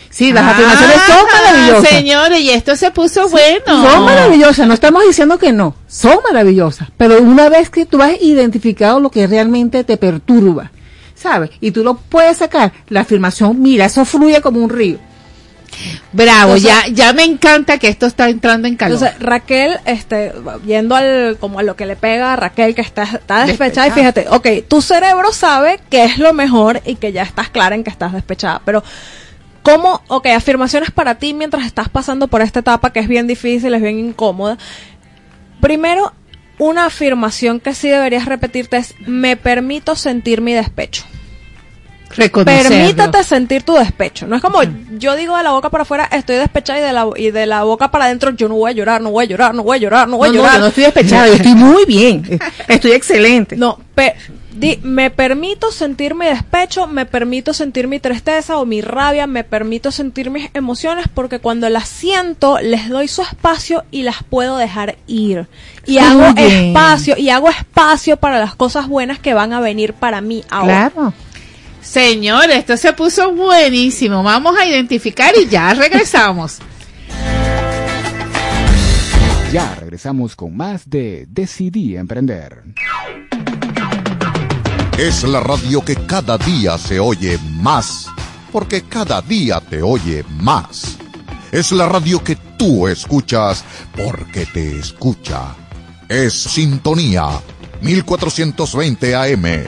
E: Sí, las
D: Ah,
E: afirmaciones son maravillosas.
D: Señores, y esto se puso bueno.
E: Son maravillosas, no estamos diciendo que no, son maravillosas, pero una vez que tú has identificado lo que realmente te perturba, ¿sabes? Y tú lo puedes sacar, la afirmación, mira, eso fluye como un río.
D: Bravo, ya, ya me encanta que esto está entrando en calor.
M: Entonces, Raquel, este, yendo al, como a lo que le pega a Raquel, que está, está despechada, y fíjate, ok, tu cerebro sabe que es lo mejor y que ya estás clara en que estás despechada, pero ¿cómo, ok, afirmaciones para ti mientras estás pasando por esta etapa que es bien difícil, es bien incómoda? Primero, una afirmación que sí deberías repetirte es, me permito sentir mi despecho.
D: Reconocerlo.
M: Permítate sentir tu despecho. No es como yo digo de la boca para afuera, estoy despechada y de la, y de la boca para adentro, yo no voy a llorar, no voy a llorar, no voy a llorar, no voy a
E: No, no,
M: llorar.
E: yo no estoy despechada, yo estoy muy bien, estoy excelente.
M: No, di- me permito sentir mi despecho, me permito sentir mi tristeza o mi rabia, me permito sentir mis emociones porque cuando las siento les doy su espacio y las puedo dejar ir. Y hago espacio, y hago espacio para las cosas buenas que van a venir para mí ahora.
E: Claro.
D: Señores, esto se puso buenísimo. Vamos a identificar y ya regresamos.
C: Ya regresamos con más de Decidí Emprender.
I: Es la radio que cada día se oye más, porque cada día te oye más. Es la radio que tú escuchas porque te escucha. Es Sintonía 1420 AM.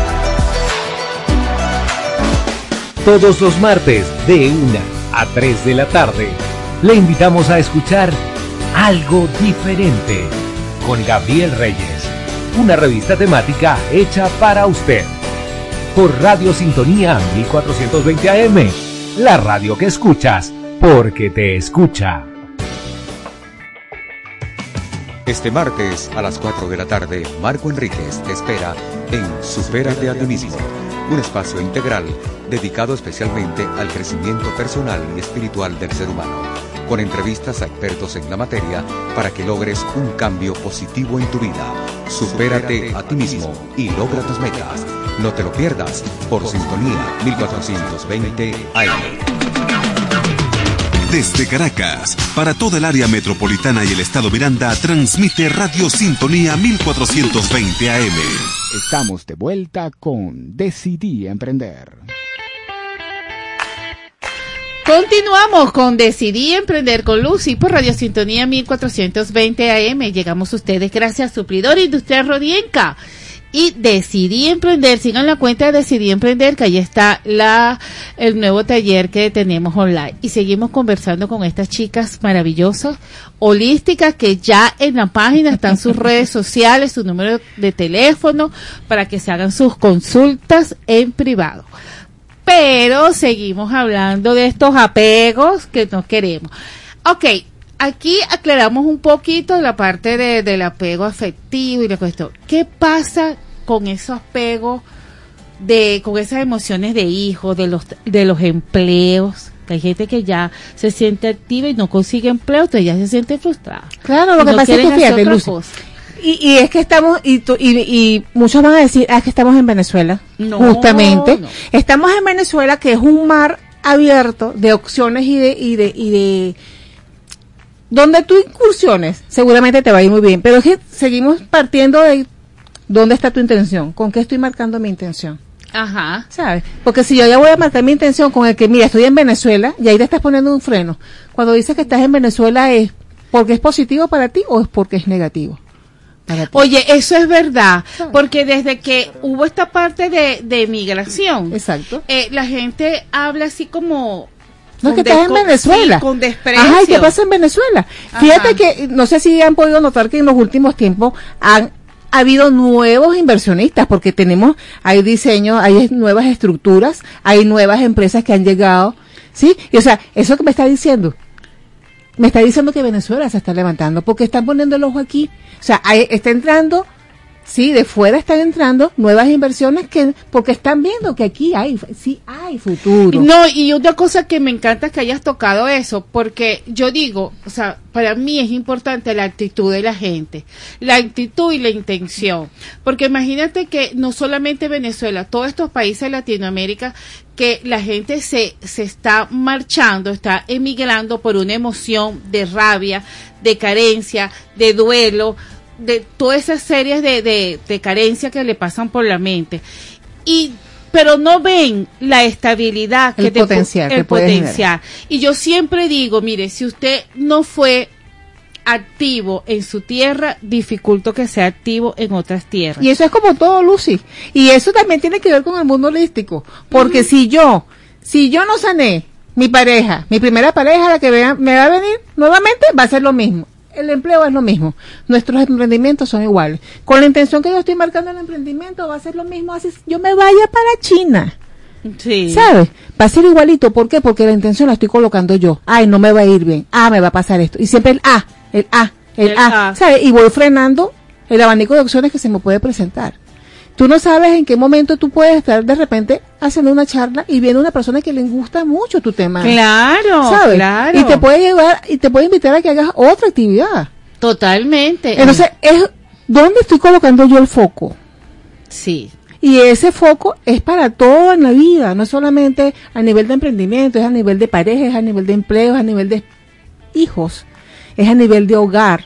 K: Todos los martes de 1 a 3 de la tarde le invitamos a escuchar Algo Diferente con Gabriel Reyes, una revista temática hecha para usted. Por Radio Sintonía 1420 AM, la radio que escuchas porque te escucha.
N: Este martes a las 4 de la tarde, Marco Enríquez te espera en Supérate a ti mismo, un espacio integral dedicado especialmente al crecimiento personal y espiritual del ser humano, con entrevistas a expertos en la materia para que logres un cambio positivo en tu vida. Supérate a ti mismo y logra tus metas. No te lo pierdas por Sintonía 1420 AM.
B: Desde Caracas, para toda el área metropolitana y el estado Miranda, transmite Radio Sintonía 1420 AM.
C: Estamos de vuelta con Decidí Emprender.
D: Continuamos con Decidí Emprender con Lucy por Radio Sintonía 1420 AM. Llegamos a ustedes gracias a Suplidor Industrial Rodienca. Y Decidí Emprender, sigan la cuenta de Decidí Emprender, que ahí está la, el nuevo taller que tenemos online. Y seguimos conversando con estas chicas maravillosas, holísticas, que ya en la página están sus redes sociales, su número de teléfono, para que se hagan sus consultas en privado pero seguimos hablando de estos apegos que no queremos. Ok, aquí aclaramos un poquito la parte de, del apego afectivo y la cuestión. ¿Qué pasa con esos apegos, de, con esas emociones de hijos, de los, de los empleos? Hay gente que ya se siente activa y no consigue empleo, entonces ya se siente frustrada.
E: Claro, lo que
D: no
E: pasa es que fíjate,
D: cosa.
E: Y, y es que estamos, y, tu- y, y muchos van a decir, ah, es que estamos en Venezuela.
D: No,
E: justamente.
D: no.
E: Estamos en Venezuela, que es un mar abierto de opciones y de, y de, y de, donde tú incursiones, seguramente te va a ir muy bien. Pero es que seguimos partiendo de dónde está tu intención, con qué estoy marcando mi intención.
D: Ajá.
E: ¿Sabes? Porque si yo ya voy a marcar mi intención con el que, mira, estoy en Venezuela, y ahí te estás poniendo un freno. Cuando dices que estás en Venezuela, ¿es porque es positivo para ti o es porque es negativo?
D: Oye, eso es verdad, porque desde que hubo esta parte de, de migración,
E: Exacto.
D: eh, la gente habla así como...
E: No que estás en Venezuela.
D: sí, con desprecio.
E: Ajá, ¿y qué pasa en Venezuela? Fíjate que, no sé si han podido notar que en los últimos tiempos han habido nuevos inversionistas, porque tenemos, hay diseños, hay nuevas estructuras, hay nuevas empresas que han llegado, ¿sí? Y o sea, eso que me está diciendo, me está diciendo que Venezuela se está levantando, porque están poniendo el ojo aquí. O sea, hay- está entrando, sí, de fuera están entrando nuevas inversiones que, porque están viendo que aquí hay, sí hay futuro.
D: No, y una cosa que me encanta es que hayas tocado eso, porque yo digo, o sea, para mí es importante la actitud de la gente, la actitud y la intención, porque imagínate que no solamente Venezuela, todos estos países de Latinoamérica, que la gente se, se está marchando, está emigrando por una emoción de rabia, de carencia, de duelo, de todas esas series de, de, de carencias que le pasan por la mente. Y pero no ven la estabilidad
E: El
D: que te-
E: potencial
D: el
E: que
D: potencial. Y yo siempre digo, mire, si usted no fue activo en su tierra, dificulto que sea activo en otras tierras.
E: Y eso es como todo, Lucy. Y eso también tiene que ver con el mundo holístico. Porque si yo, si yo no sané mi pareja, mi primera pareja, la que vea- me va a venir nuevamente, va a ser lo mismo. El empleo es lo mismo. Nuestros emprendimientos son iguales. Con la intención que yo estoy marcando el emprendimiento, va a ser lo mismo. Así yo me vaya para China.
D: Sí.
E: ¿Sabes? Va a ser igualito. ¿Por qué? Porque la intención la estoy colocando yo. Ay, no me va a ir bien. Ah, me va a pasar esto. Y siempre el A, el A, el,
D: El
E: A.
D: A.
E: ¿Sabes? Y voy frenando el abanico de opciones que se me puede presentar. Tú no sabes en qué momento tú puedes estar de repente haciendo una charla y viendo una persona que le gusta mucho tu tema.
D: Claro,
E: ¿sabes?
D: claro.
E: Y te puede llevar y te puede invitar a que hagas otra actividad.
D: Totalmente.
E: Entonces, es ¿dónde estoy colocando yo el foco?
D: Sí.
E: Y ese foco es para todo en la vida, no solamente a nivel de emprendimiento, es a nivel de pareja, es a nivel de empleo, es a nivel de hijos, es a nivel de hogar.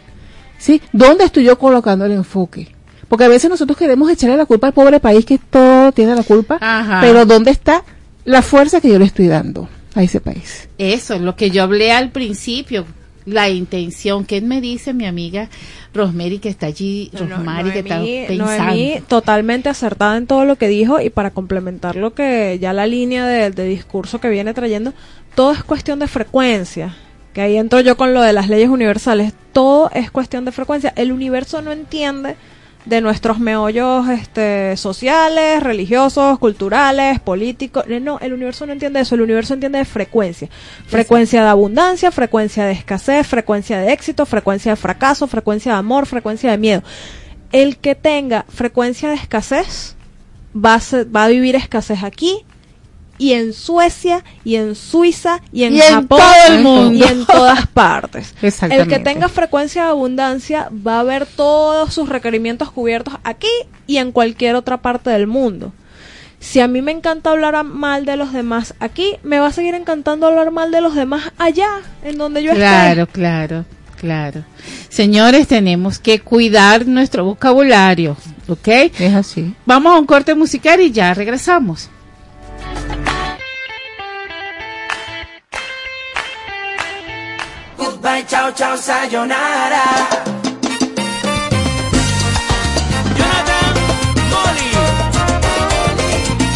E: ¿Sí? ¿Dónde estoy yo colocando el enfoque? Porque a veces nosotros queremos echarle la culpa al pobre país que todo tiene la culpa,
D: Ajá.
E: pero ¿dónde está la fuerza que yo le estoy dando a ese país?
D: Eso es lo que yo hablé al principio, la intención. ¿Qué me dice mi amiga Rosemary que está allí, Rosemary que está pensando?
M: Noemí totalmente acertada en todo lo que dijo y para complementar lo que ya la línea de, de discurso que viene trayendo, todo es cuestión de frecuencia. Que ahí entro yo con lo de las leyes universales. Todo es cuestión de frecuencia. El universo no entiende de nuestros meollos este, sociales, religiosos, culturales, políticos. No, el universo no entiende eso. El universo entiende de frecuencia. Frecuencia de abundancia, frecuencia de escasez, frecuencia de éxito, frecuencia de fracaso, frecuencia de amor, frecuencia de miedo. El que tenga frecuencia de escasez va va a vivir escasez aquí y en Suecia y en Suiza y en
D: Y en
M: Japón
D: todo el mundo.
M: y en todas partes. El que tenga frecuencia de abundancia va a ver todos sus requerimientos cubiertos aquí y en cualquier otra parte del mundo. Si a mí me encanta hablar mal de los demás aquí, me va a seguir encantando hablar mal de los demás allá, en donde yo
D: Claro,
M: esté.
D: claro, claro. Señores, tenemos que cuidar nuestro vocabulario, ¿ok?
E: Es así.
D: Vamos a un corte musical y ya regresamos.
S: Goodbye, chao, chao, sayonara.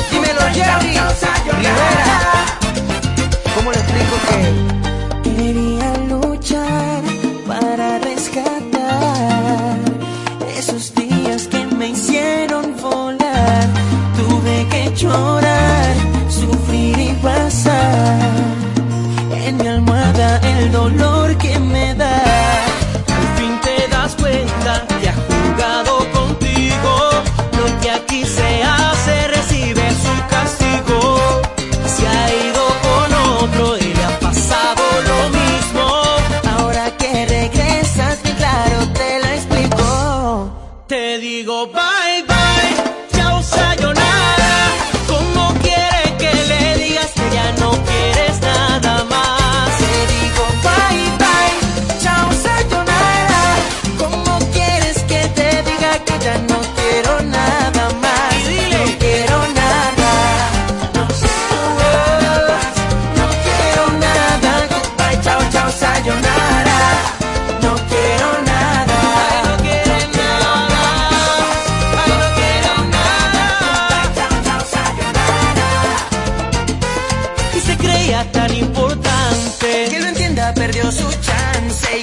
L: Dímelo,
S: el dolor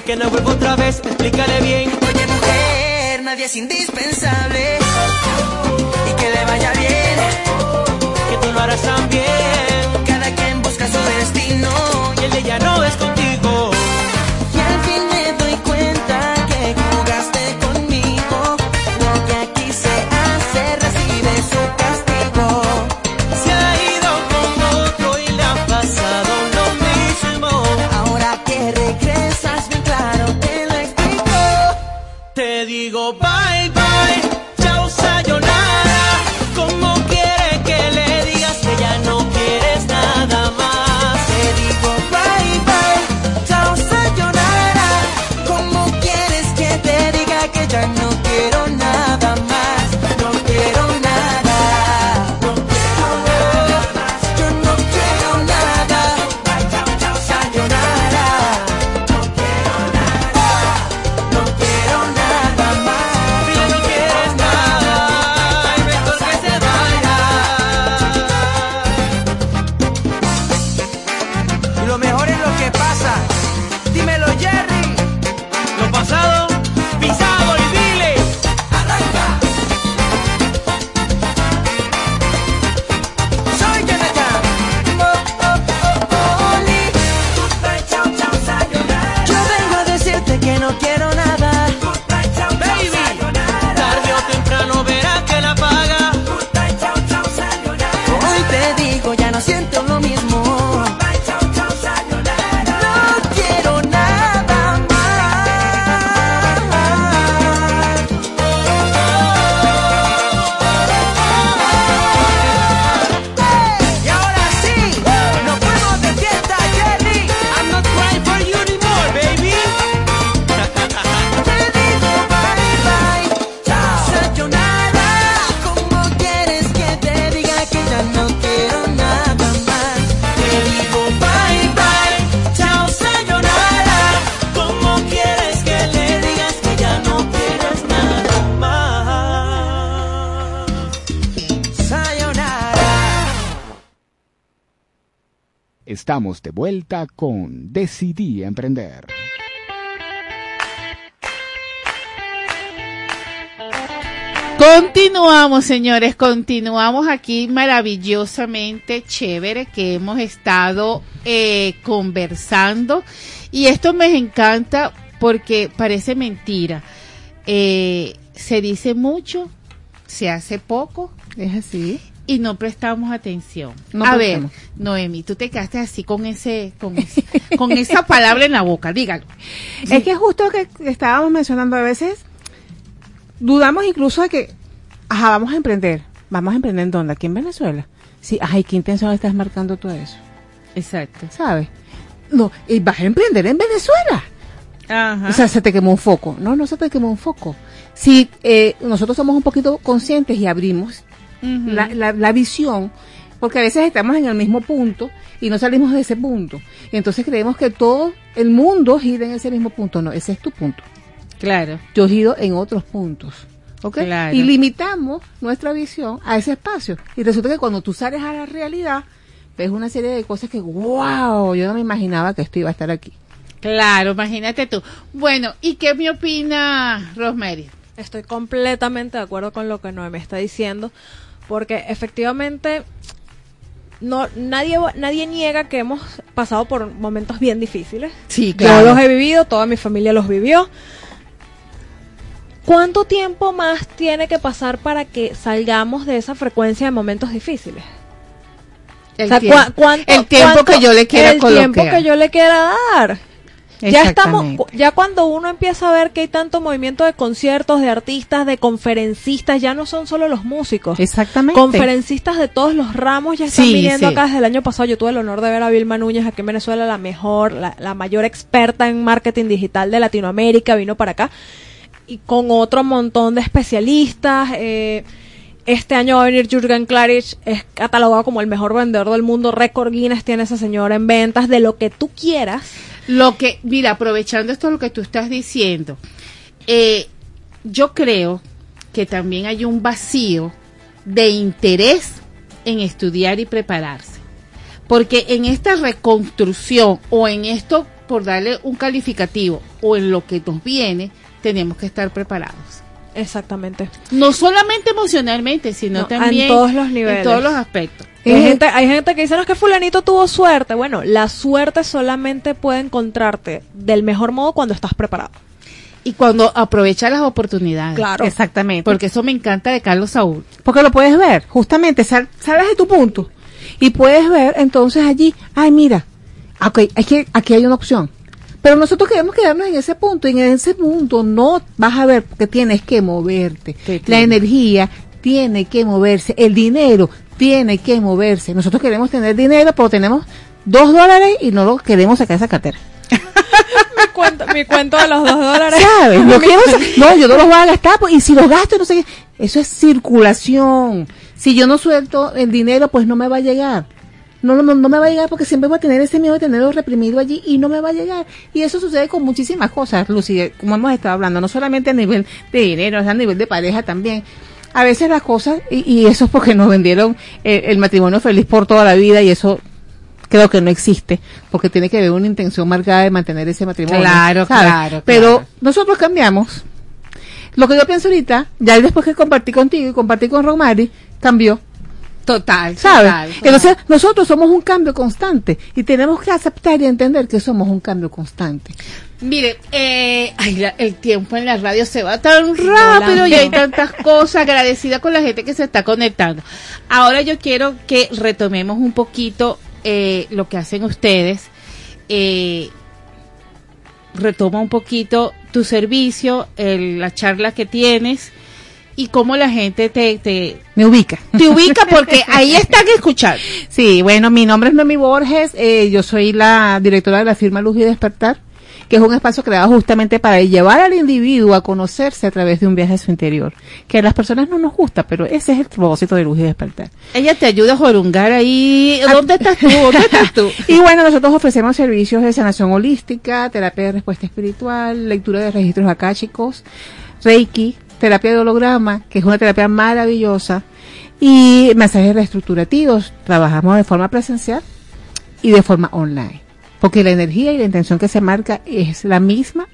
S: que no vuelva otra vez, explícale bien. Oye, mujer, nadie es indispensable. Y que le vaya bien que tú lo harás también. Cada quien busca su destino y el de ella no es contigo.
C: Estamos de vuelta con Decidí Emprender.
D: Continuamos, señores, continuamos aquí maravillosamente chévere que hemos estado eh, conversando y esto me encanta porque parece mentira. Eh, se dice mucho, se hace poco.
E: Es así.
D: Y no prestamos atención.
E: No
D: A ver. Noemi, tú te quedaste así con ese, con, ese- con esa palabra en la boca, dígalo.
E: Es que justo que estábamos mencionando a veces, dudamos incluso de que, ajá, vamos a emprender. ¿Vamos a emprender en dónde? Aquí en Venezuela. Sí, ay, ¿qué intención estás marcando tú a eso?
D: Exacto.
E: ¿Sabes? No, y vas a emprender en Venezuela.
D: Ajá.
E: O sea, se te quemó un foco. No, no se te quemó un foco. Si eh, nosotros somos un poquito conscientes y abrimos La, la, la visión, porque a veces estamos en el mismo punto y no salimos de ese punto. Y entonces creemos que todo el mundo gira en ese mismo punto. No, ese es tu punto.
D: Claro.
E: Yo giro en otros puntos. ¿Ok?
D: Claro.
E: Y limitamos nuestra visión a ese espacio. Y resulta que cuando tú sales a la realidad, ves una serie de cosas que, wow, yo no me imaginaba que esto iba a estar aquí.
D: Claro, imagínate tú. Bueno, ¿y qué me opina Rosemary?
M: Estoy completamente de acuerdo con lo que Noemí está diciendo, porque efectivamente no nadie nadie niega que hemos pasado por momentos bien difíciles.
D: Sí,
M: Yo los he vivido, toda mi familia los vivió. ¿Cuánto tiempo más tiene que pasar para que salgamos de esa frecuencia de momentos difíciles?
D: El
M: O sea,
D: tiempo-
M: ¿cuá- cuánto-
D: el tiempo
M: cuánto-
D: que yo le quiera
M: El tiempo que yo le quiera dar. Ya estamos, ya cuando uno empieza a ver que hay tanto movimiento de conciertos, de artistas, de conferencistas, ya no son solo los músicos.
E: Exactamente.
M: Conferencistas de todos los ramos ya están
E: Sí,
M: viniendo
E: sí.
M: acá desde el año pasado. Yo tuve el honor de ver a Vilma Núñez aquí en Venezuela, la mejor, la, la mayor experta en marketing digital de Latinoamérica, vino para acá. Y con otro montón de especialistas. eh, este año va a venir Jürgen Klarich, es catalogado como el mejor vendedor del mundo. Récord Guinness tiene esa señora en ventas de lo que tú quieras.
D: Lo que, mira, aprovechando esto lo que tú estás diciendo, eh, yo creo que también hay un vacío de interés en estudiar y prepararse. Porque en esta reconstrucción o en esto, por darle un calificativo, o en lo que nos viene, tenemos que estar preparados.
M: Exactamente.
D: No solamente emocionalmente, sino
M: No,
D: también
M: en todos los niveles.
D: En todos los aspectos.
M: Hay gente, hay gente que dice, no, es que fulanito tuvo suerte. Bueno, la suerte solamente puede encontrarte del mejor modo cuando estás preparado.
D: Y cuando aprovecha las oportunidades.
M: Claro.
E: Exactamente.
D: Porque eso me encanta de Carlos Saúl.
E: Porque lo puedes ver, justamente, sal- sales de tu punto y puedes ver entonces allí, ay mira, ok, aquí, aquí hay una opción. Pero nosotros queremos quedarnos en ese punto y en ese punto no vas a ver porque tienes que moverte. La energía tiene que moverse, el dinero tiene que moverse. Nosotros queremos tener dinero, pero tenemos dos dólares y no lo queremos sacar de esa cartera.
M: mi, cuento, mi cuento de los dos dólares.
E: ¿Sabes? No, quiero no, yo no los voy a gastar, pues, y si los gasto, no sé qué. Eso es circulación. Si yo no suelto el dinero, pues no me va a llegar. No, no, no me va a llegar porque siempre voy a tener ese miedo de tenerlo reprimido allí y no me va a llegar. Y eso sucede con muchísimas cosas, Lucy, como hemos estado hablando, no solamente a nivel de dinero, a nivel de pareja también. A veces las cosas, y, y eso es porque nos vendieron el, el matrimonio feliz por toda la vida y eso creo que no existe, porque tiene que haber una intención marcada de mantener ese matrimonio.
D: Claro,
E: ¿sabes?
D: claro,
E: Pero
D: claro.
E: nosotros cambiamos. Lo que yo pienso ahorita, ya después que compartí contigo y compartí con Romari, cambió.
D: Total,
E: ¿Sabes?
D: total, total.
E: Entonces, nosotros somos un cambio constante y tenemos que aceptar y entender que somos un cambio constante.
D: Mire, eh, ay, la- el tiempo en la radio se va tan rápido y hay tantas cosas agradecida con la gente que se está conectando. Ahora yo quiero que retomemos un poquito eh, lo que hacen ustedes. Eh, retoma un poquito tu servicio, el- la charla que tienes y cómo la gente te, te,
E: Me ubica.
D: te ubica porque ahí están escuchando.
E: Sí, bueno, mi nombre es Noemi Borges, eh, yo soy la directora de la firma Luz y Despertar, que es un espacio creado justamente para llevar al individuo a conocerse a través de un viaje a su interior, que a las personas no nos gusta, pero ese es el propósito de Luz y Despertar.
D: Ella te ayuda a jorungar ahí. ¿Dónde estás tú? ¿Dónde estás tú?
E: Y bueno, nosotros ofrecemos servicios de sanación holística, terapia de respuesta espiritual, lectura de registros akáshicos, Reiki, terapia de holograma, que es una terapia maravillosa, y mensajes reestructurativos. Trabajamos de forma presencial y de forma online. Porque la energía y la intención que se marca es la misma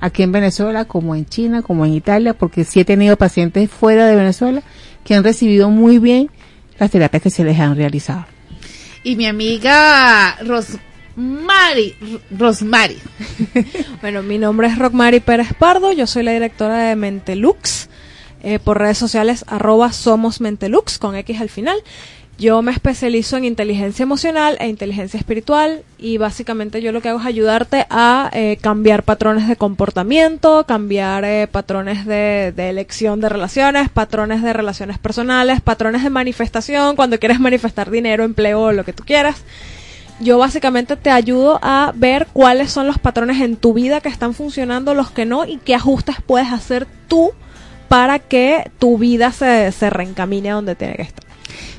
E: aquí en Venezuela como en China, como en Italia, porque sí he tenido pacientes fuera de Venezuela que han recibido muy bien las terapias que se les han realizado.
D: Y mi amiga Rosmary, Rosmary.
M: Bueno, mi nombre es Rockmary Pérez Pardo, yo soy la directora de Mentelux, eh, por redes sociales arroba somos Mentelux con X al final. Yo me especializo en inteligencia emocional e inteligencia espiritual y básicamente yo lo que hago es ayudarte a eh, cambiar patrones de comportamiento, cambiar eh, patrones de, de elección de relaciones, patrones de relaciones personales, patrones de manifestación, cuando quieres manifestar dinero, empleo, lo que tú quieras yo básicamente te ayudo a ver cuáles son los patrones en tu vida que están funcionando, los que no, y qué ajustes puedes hacer tú para que tu vida se, se reencamine a donde tiene que estar.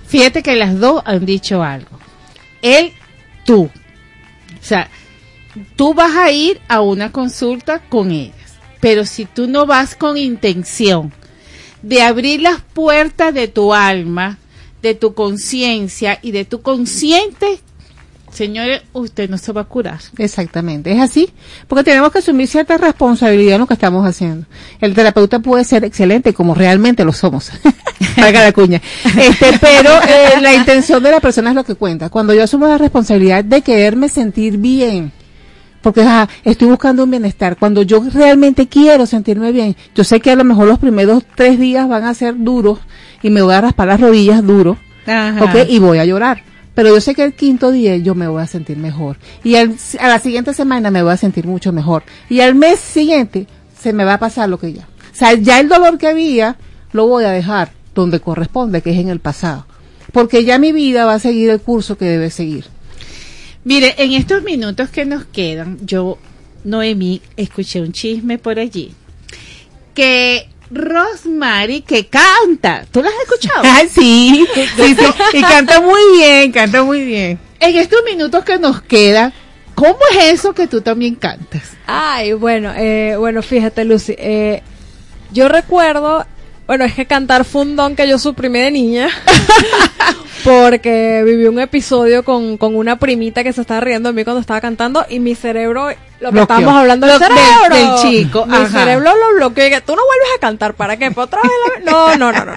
D: Fíjate que las dos han dicho algo. Él, tú. O sea, tú vas a ir a una consulta con ellas, pero si tú no vas con intención de abrir las puertas de tu alma, de tu conciencia y de tu consciente, señores, usted no se va a curar.
E: Exactamente, es así, porque tenemos que asumir cierta responsabilidad en lo que estamos haciendo. El terapeuta puede ser excelente, como realmente lo somos, Valga la cuña. Este, pero eh, la intención de la persona es lo que cuenta. Cuando yo asumo la responsabilidad de quererme sentir bien, porque ajá, estoy buscando un bienestar. Cuando yo realmente quiero sentirme bien, yo sé que a lo mejor los primeros tres días van a ser duros y me voy a raspar las rodillas duro,
D: Ajá.
E: ¿ok? Y voy a llorar. Pero yo sé que el quinto día yo me voy a sentir mejor. Y a la siguiente semana me voy a sentir mucho mejor. Y al mes siguiente se me va a pasar lo que ya. O sea, ya el dolor que había lo voy a dejar donde corresponde, que es en el pasado. Porque ya mi vida va a seguir el curso que debe seguir.
D: Mire, en estos minutos que nos quedan, yo, Noemí, escuché un chisme por allí. Que Rosemary, que canta, ¿tú la has escuchado?
E: Ah, sí, sí, sí, y canta muy bien, canta muy bien.
D: En estos minutos que nos quedan, ¿cómo es eso que tú también cantas?
M: Ay, bueno, eh, bueno, fíjate, Lucy, eh, yo recuerdo, bueno, es que cantar fue un don que yo suprimí de niña, porque viví un episodio con, con una primita que se estaba riendo de mí cuando estaba cantando y mi cerebro, lo que estábamos hablando del cerebro,
D: del chico,
M: mi
D: ajá.
M: cerebro lo bloqueó y que tú no vuelves a cantar, ¿para qué? ¿Para otra vez la- No, no, no, no.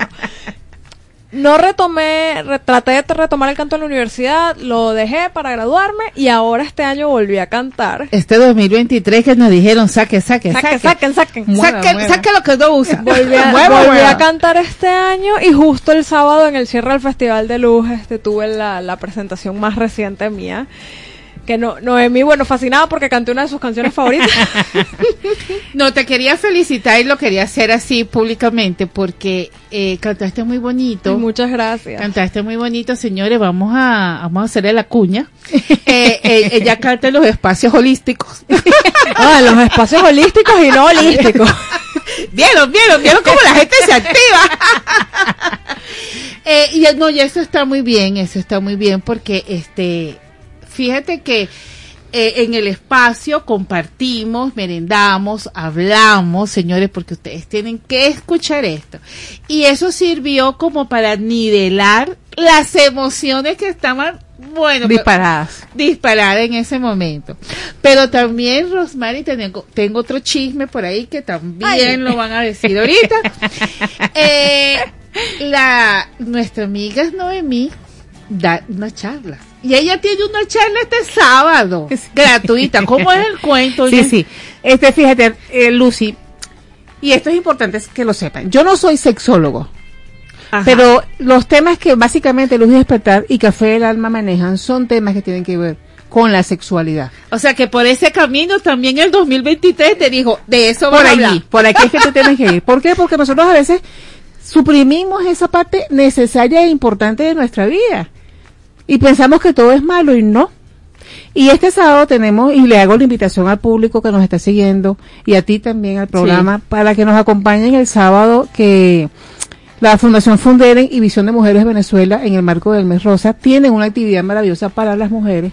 M: No. Retomé, re- traté de retomar el canto en la universidad, lo dejé para graduarme y ahora este año volví a cantar.
D: Este 2023 que nos dijeron, saque, saque, saque.
M: saquen, saquen.
D: Saque, saque lo que no usa.
M: Volví, a, volví a cantar este año y justo el sábado en el cierre del Festival de Luz este, tuve la, la presentación más reciente mía. Que no, Noemí, bueno, fascinada porque canté una de sus canciones favoritas.
D: No, te quería felicitar y lo quería hacer así públicamente porque eh, cantaste muy bonito.
M: Muchas gracias.
D: Cantaste muy bonito, señores. Vamos a, vamos a hacerle la cuña. Eh, eh, ella canta en los espacios holísticos.
M: Ah, los espacios holísticos y no holísticos.
D: Vieron, vieron, vieron cómo la gente se activa. Eh, y no, y eso está muy bien, eso está muy bien porque este, fíjate que eh, en el espacio compartimos, merendamos, hablamos, señores, porque ustedes tienen que escuchar esto. Y eso sirvió como para nivelar las emociones que estaban, bueno,
E: Disparadas.
D: disparadas en ese momento. Pero también, Rosmary, tengo, tengo otro chisme por ahí que también
M: Ay.
D: lo van a decir ahorita. Eh, la, nuestra amiga Noemí da una charla. Y ella tiene una charla este sábado, gratuita. ¿Cómo es el cuento?
E: Sí, sí. Este, fíjate, eh, Lucy, y esto es importante que lo sepan. Yo no soy sexólogo, pero los temas que básicamente Luz y Despertar y Café del Alma manejan son temas que tienen que ver con la sexualidad.
D: O sea que por ese camino también el 2023 te dijo, de eso
E: Por allí,
D: hablar.
E: por aquí es que tú tienes que ir. ¿Por qué? Porque nosotros a veces suprimimos esa parte necesaria e importante de nuestra vida. Y pensamos que todo es malo y no. Y este sábado tenemos, y le hago la invitación al público que nos está siguiendo y a ti también al programa, para que nos acompañen el sábado que la Fundación Funderen y Visión de Mujeres Venezuela, en el marco del mes rosa, tienen una actividad maravillosa para las mujeres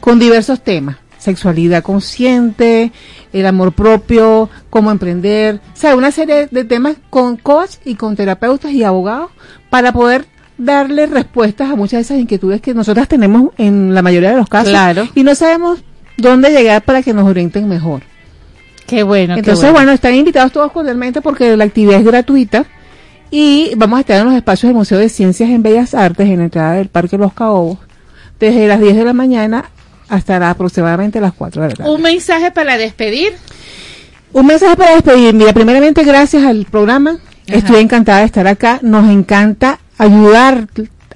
E: con diversos temas. Sexualidad consciente, el amor propio, cómo emprender, o sea, una serie de temas con coach y con terapeutas y abogados para poder darle respuestas a muchas de esas inquietudes que nosotras tenemos en la mayoría de los casos.
D: Claro.
E: Y no sabemos dónde llegar para que nos orienten mejor.
D: Qué bueno. qué
E: Entonces, bueno. están invitados todos cordialmente porque la actividad es gratuita y vamos a estar en los espacios del Museo de Ciencias en Bellas Artes en la entrada del Parque Los Caobos desde las 10 de la mañana hasta aproximadamente las 4 de la tarde.
D: Un mensaje para despedir.
E: Un mensaje para despedir. Mira, primeramente gracias al programa. Estoy encantada de estar acá. Nos encanta ayudar,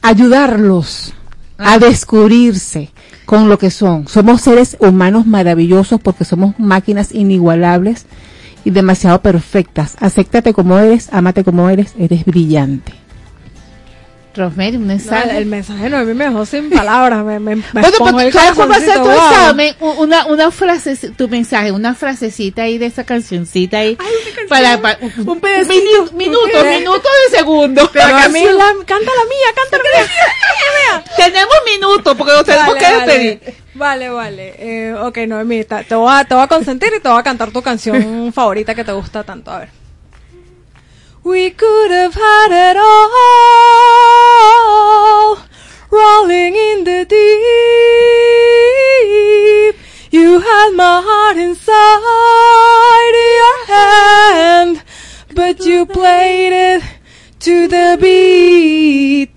E: ayudarlos a descubrirse con lo que son. Somos seres humanos maravillosos porque somos máquinas inigualables y demasiado perfectas. Acéptate como eres, ámate como eres, eres brillante.
D: Rosemary, un
M: No, el, el mensaje no, a mí me dejó sin palabras. Me, me, me
D: Bueno,
M: pongo
D: pues
M: el
D: ¿sabes cómo hacer tu
M: wow.
D: examen? Una, una frase, tu mensaje, una frasecita ahí de esa cancioncita ahí. para, para- un, pedacito. Minuto,
M: ¿Qué?
D: minuto de segundo.
M: Pero
D: La
M: a mí
D: canción.
M: la- canta la mía, canta la mía.
D: Tenemos minutos porque nos tenemos que despedir.
M: Vale, vale. Eh, ok, Noemí, te voy, a, te voy a consentir y te voy a cantar tu canción favorita que te gusta tanto. A ver. We could have had it all, rolling in the deep. You had my heart inside your hand, but you played it to the beat.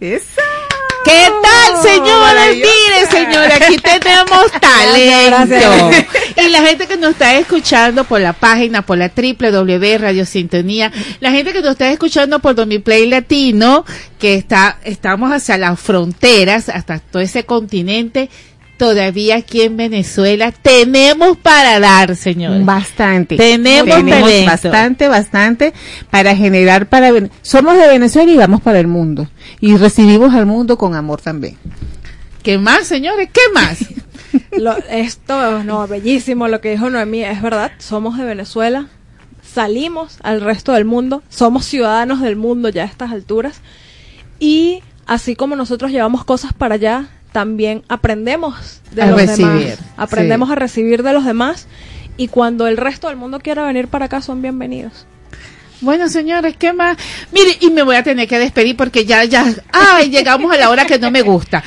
D: ¿Qué tal, señores? Mire, señora, aquí tenemos talento. Y la gente que nos está escuchando por la página, por la www Radio Sintonía, la gente que nos está escuchando por Domiplay Latino, que está, estamos hacia las fronteras, hasta todo ese continente, todavía aquí en Venezuela tenemos para dar, señores.
E: Bastante.
D: Tenemos talento.
E: bastante, bastante para generar para somos de Venezuela y vamos para el mundo y recibimos al mundo con amor también.
D: ¿Qué más, señores? ¿Qué más?
M: Lo- esto, no, bellísimo lo que dijo Noemí, es verdad, somos de Venezuela, salimos al resto del mundo, somos ciudadanos del mundo ya a estas alturas, y así como nosotros llevamos cosas para allá, también aprendemos de
D: A
M: los
D: recibir,
M: demás, aprendemos
D: sí.
M: a recibir de los demás, y cuando el resto del mundo quiera venir para acá, son bienvenidos.
D: Bueno, señores, ¿qué más? Mire, y me voy a tener que despedir porque ya, ya, ay, llegamos a la hora que no me gusta.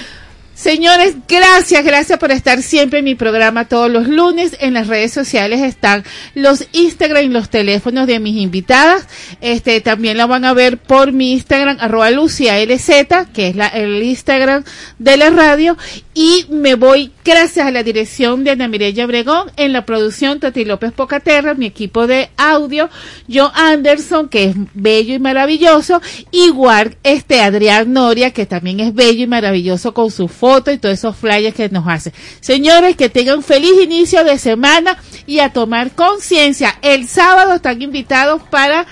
D: Señores, gracias, gracias por estar siempre en mi programa todos los lunes. En las redes sociales están los Instagram y los teléfonos de mis invitadas. Este, también la van a ver por mi Instagram, arroba Lucia LZ, que es la, el Instagram de la radio. Y me voy gracias a la dirección de Ana Mireya Bregón, en la producción Tati López Pocaterra, mi equipo de audio, Joe Anderson, que es bello y maravilloso, igual este Adrián Noria, que también es bello y maravilloso con su foto y todos esos flyers que nos hace. Señores, que tengan feliz inicio de semana y a tomar conciencia. El sábado están invitados para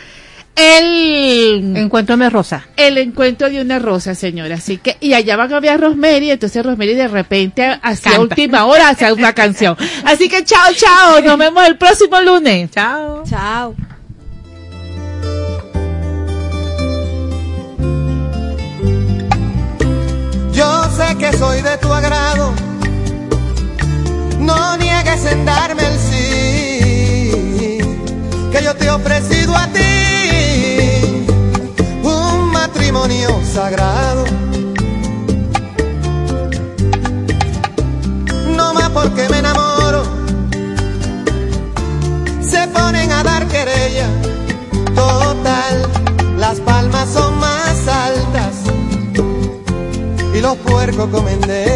D: el
E: encuentro de rosa.
D: El encuentro de una rosa, señora. Así que, y allá van a ver a Rosemary, entonces Rosemary de repente hacia
E: Canta.
D: última hora hace una canción. Así que chao, chao, nos vemos el próximo lunes.
E: Chao.
M: Chao.
R: Sé que soy de tu agrado, no niegues en darme el sí, que yo te he ofrecido a ti un matrimonio sagrado. Los puercos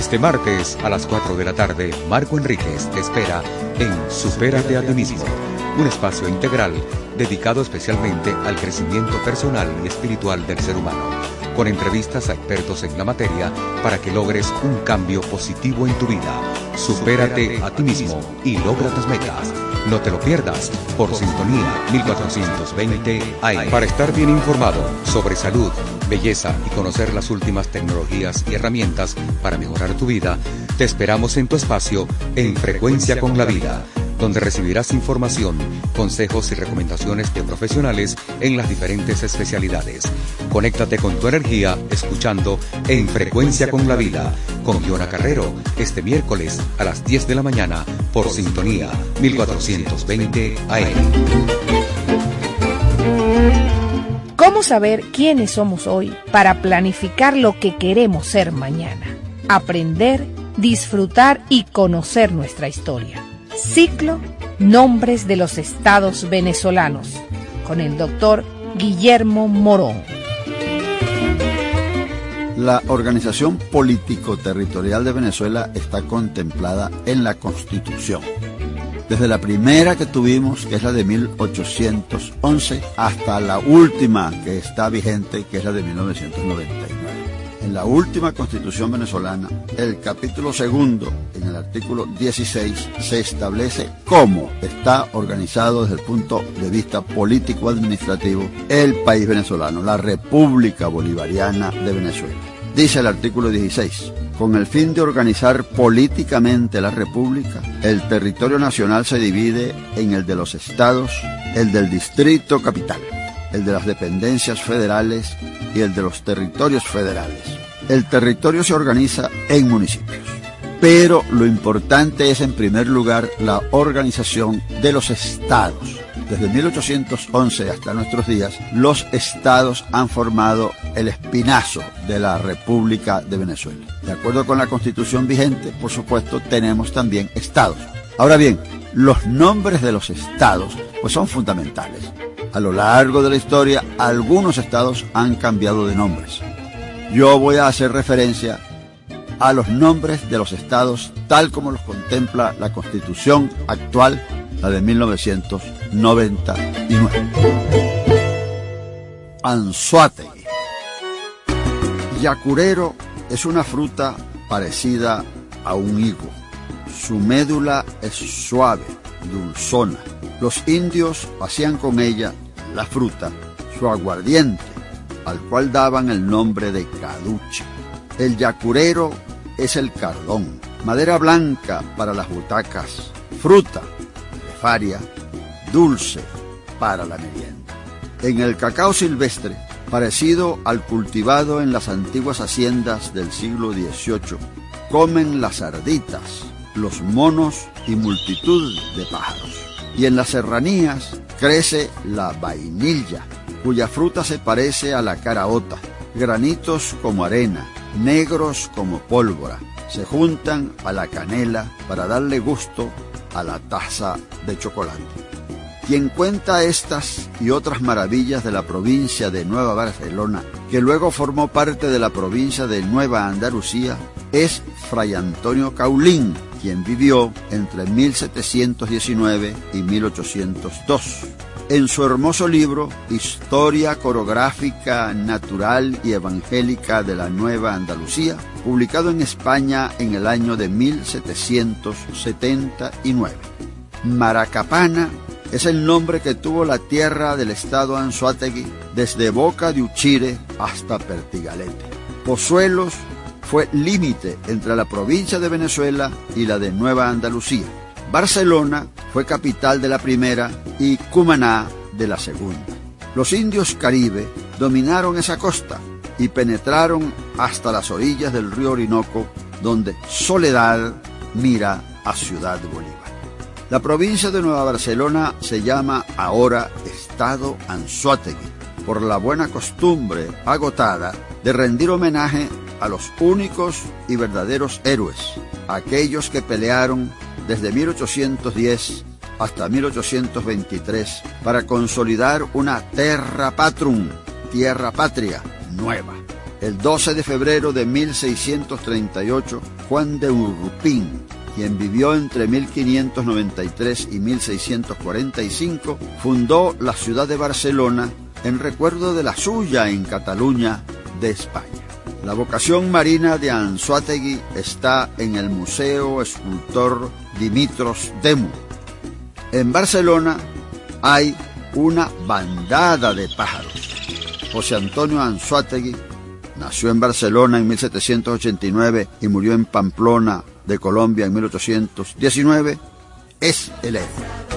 N: Este martes a las 4 de la tarde, Marco Enríquez te espera en Supérate a ti mismo, un espacio integral dedicado especialmente al crecimiento personal y espiritual del ser humano, con entrevistas a expertos en la materia para que logres un cambio positivo en tu vida. Supérate a ti mismo y logra tus metas. No te lo pierdas por Sintonía 1420 AM. Para estar bien informado sobre salud, belleza y conocer las últimas tecnologías y herramientas para mejorar tu vida, te esperamos en tu espacio en Frecuencia con la Vida donde recibirás información, consejos y recomendaciones de profesionales en las diferentes especialidades. Conéctate con tu energía escuchando En Frecuencia con la Vida con Giona Carrero este miércoles a las 10 de la mañana por Sintonía 1420 AM.
O: ¿Cómo saber quiénes somos hoy para planificar lo que queremos ser mañana? Aprender, disfrutar y conocer nuestra historia. Ciclo Nombres de los Estados Venezolanos con el doctor Guillermo Morón.
P: La organización político-territorial de Venezuela está contemplada en la Constitución. Desde la primera que tuvimos, que es la de 1811, hasta la última que está vigente, que es la de 1999 en la última constitución venezolana, el capítulo segundo, en el artículo 16, se establece cómo está organizado desde el punto de vista político-administrativo el país venezolano, la República Bolivariana de Venezuela. Dice el artículo 16, con el fin de organizar políticamente la República, el territorio nacional se divide en el de los estados, el del distrito capital, el de las dependencias federales y el de los territorios federales. El territorio se organiza en municipios, pero lo importante es en primer lugar la organización de los estados. Desde 1811 hasta nuestros días, los estados han formado el espinazo de la República de Venezuela. De acuerdo con la constitución vigente, por supuesto, tenemos también estados. Ahora bien, los nombres de los estados pues son fundamentales. A lo largo de la historia, algunos estados han cambiado de nombres. Yo voy a hacer referencia a los nombres de los estados tal como los contempla la constitución actual, la de 1999. Anzuategui. Yacurero es una fruta parecida a un higo. Su médula es suave, dulzona. Los indios hacían con ella, la fruta, su aguardiente, al cual daban el nombre de caduche. El yacurero es el cardón, madera blanca para las butacas, fruta, faria, dulce para la merienda. En el cacao silvestre, parecido al cultivado en las antiguas haciendas del siglo XVIII, comen las sarditas, los monos y multitud de pájaros. Y en las serranías crece la vainilla, cuya fruta se parece a la caraota, granitos como arena, negros como pólvora, se juntan a la canela para darle gusto a la taza de chocolate. Quien cuenta estas y otras maravillas de la provincia de Nueva Barcelona, que luego formó parte de la provincia de Nueva Andalucía, es Fray Antonio Caulín, quien vivió entre 1719 y 1802. En su hermoso libro Historia Corográfica Natural y Evangélica de la Nueva Andalucía, publicado en España en el año de 1779. Maracapana es el nombre que tuvo la tierra del estado Anzuategui desde Boca de Uchire hasta Pertigalete. Pozuelos fue límite entre la provincia de Venezuela y la de Nueva Andalucía. Barcelona fue capital de la primera y Cumaná de la segunda. Los indios caribe dominaron esa costa y penetraron hasta las orillas del río Orinoco, donde Soledad mira a Ciudad Bolívar. La provincia de Nueva Barcelona se llama ahora Estado Anzuategui, por la buena costumbre agotada de rendir homenaje a los únicos y verdaderos héroes, aquellos que pelearon desde 1810 hasta 1823 para consolidar una terra patrum, tierra patria, nueva. El 12 de febrero de 1638, Juan de Urrupín, quien vivió entre 1593 y 1645, fundó la ciudad de Barcelona en recuerdo de la suya en Cataluña de España. La vocación marina de Anzuategui está en el Museo Escultor Dimitros Demu. En Barcelona hay una bandada de pájaros. José Antonio Anzuategui nació en Barcelona en 1789 y murió en Pamplona de Colombia en 1819. Es el héroe.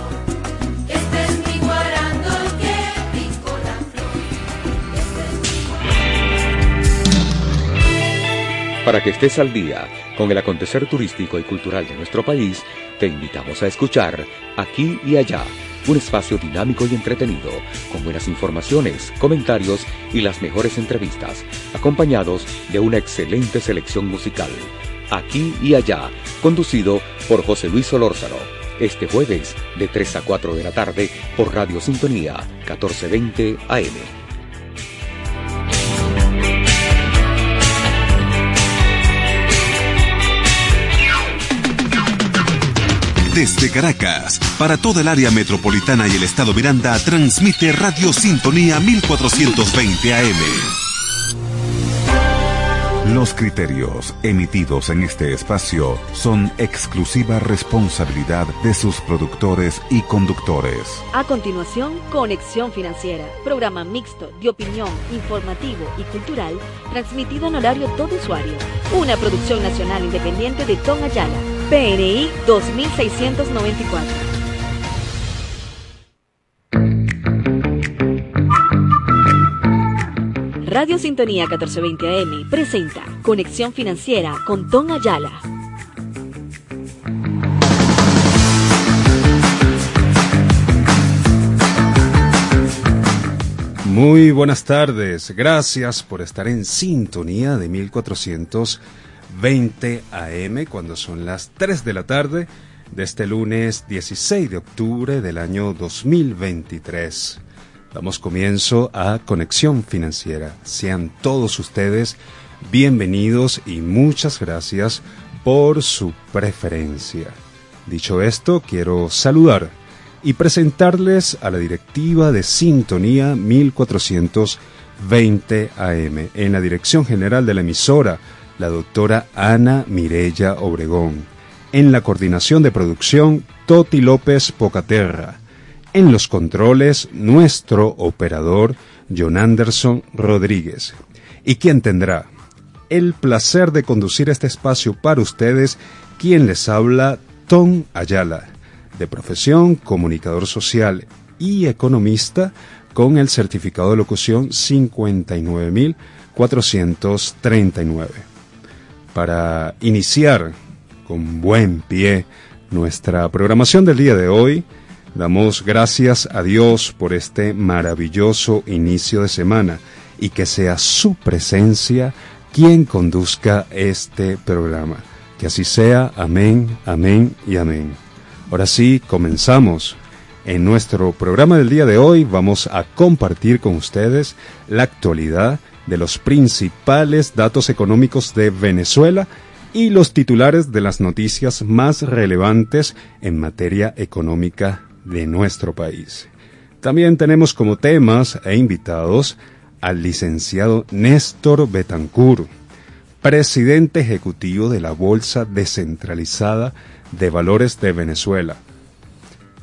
N: Para que estés al día con el acontecer turístico y cultural de nuestro país, te invitamos a escuchar Aquí y Allá, un espacio dinámico y entretenido, con buenas informaciones, comentarios y las mejores entrevistas, acompañados de una excelente selección musical. Aquí y Allá, conducido por José Luis Solórzano. Este jueves, de 3 a 4 de la tarde, por Radio Sintonía, 1420 AM.
B: Desde Caracas, para toda el área metropolitana y el estado Miranda, transmite Radio Sintonía 1420 AM. Los criterios emitidos en este espacio son exclusiva responsabilidad de sus productores y conductores.
J: A continuación, Conexión Financiera, programa mixto de opinión, informativo y cultural, transmitido en horario todo usuario. Una producción nacional independiente de Tom Ayala, PNI 2694. Radio Sintonía 1420 AM presenta Conexión Financiera con Tom Ayala.
T: Muy buenas tardes, gracias por estar en sintonía de 1420 AM cuando son las 3 de la tarde de este lunes 16 de octubre del año 2023. Damos comienzo a Conexión Financiera. Sean todos ustedes bienvenidos y muchas gracias por su preferencia. Dicho esto, quiero saludar y presentarles a la directiva de Sintonía 1420 AM. En la dirección general de la emisora, la doctora Ana Mirella Obregón. En la coordinación de producción, Toti López Pocaterra. En los controles, nuestro operador, John Anderson Rodríguez. ¿Y quién tendrá el placer de conducir este espacio para ustedes? Quien les habla, Tom Ayala de profesión, comunicador social y economista con el certificado de locución 59439. Para iniciar con buen pie nuestra programación del día de hoy, damos gracias a Dios por este maravilloso inicio de semana y que sea su presencia quien conduzca este programa. Que así sea, amén, amén y amén. Ahora sí, comenzamos. En nuestro programa del día de hoy vamos a compartir con ustedes la actualidad de los principales datos económicos de Venezuela y los titulares de las noticias más relevantes en materia económica de nuestro país. También tenemos como temas e invitados al licenciado Néstor Betancur, presidente ejecutivo de la Bolsa Descentralizada de Valores de Venezuela.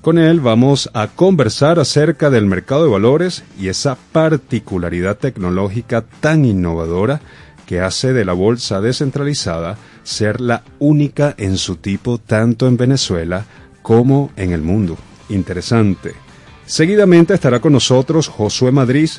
T: Con él vamos a conversar acerca del mercado de valores y esa particularidad tecnológica tan innovadora que hace de la bolsa descentralizada ser la única en su tipo tanto en Venezuela como en el mundo. Interesante. Seguidamente estará con nosotros Josué Madrid,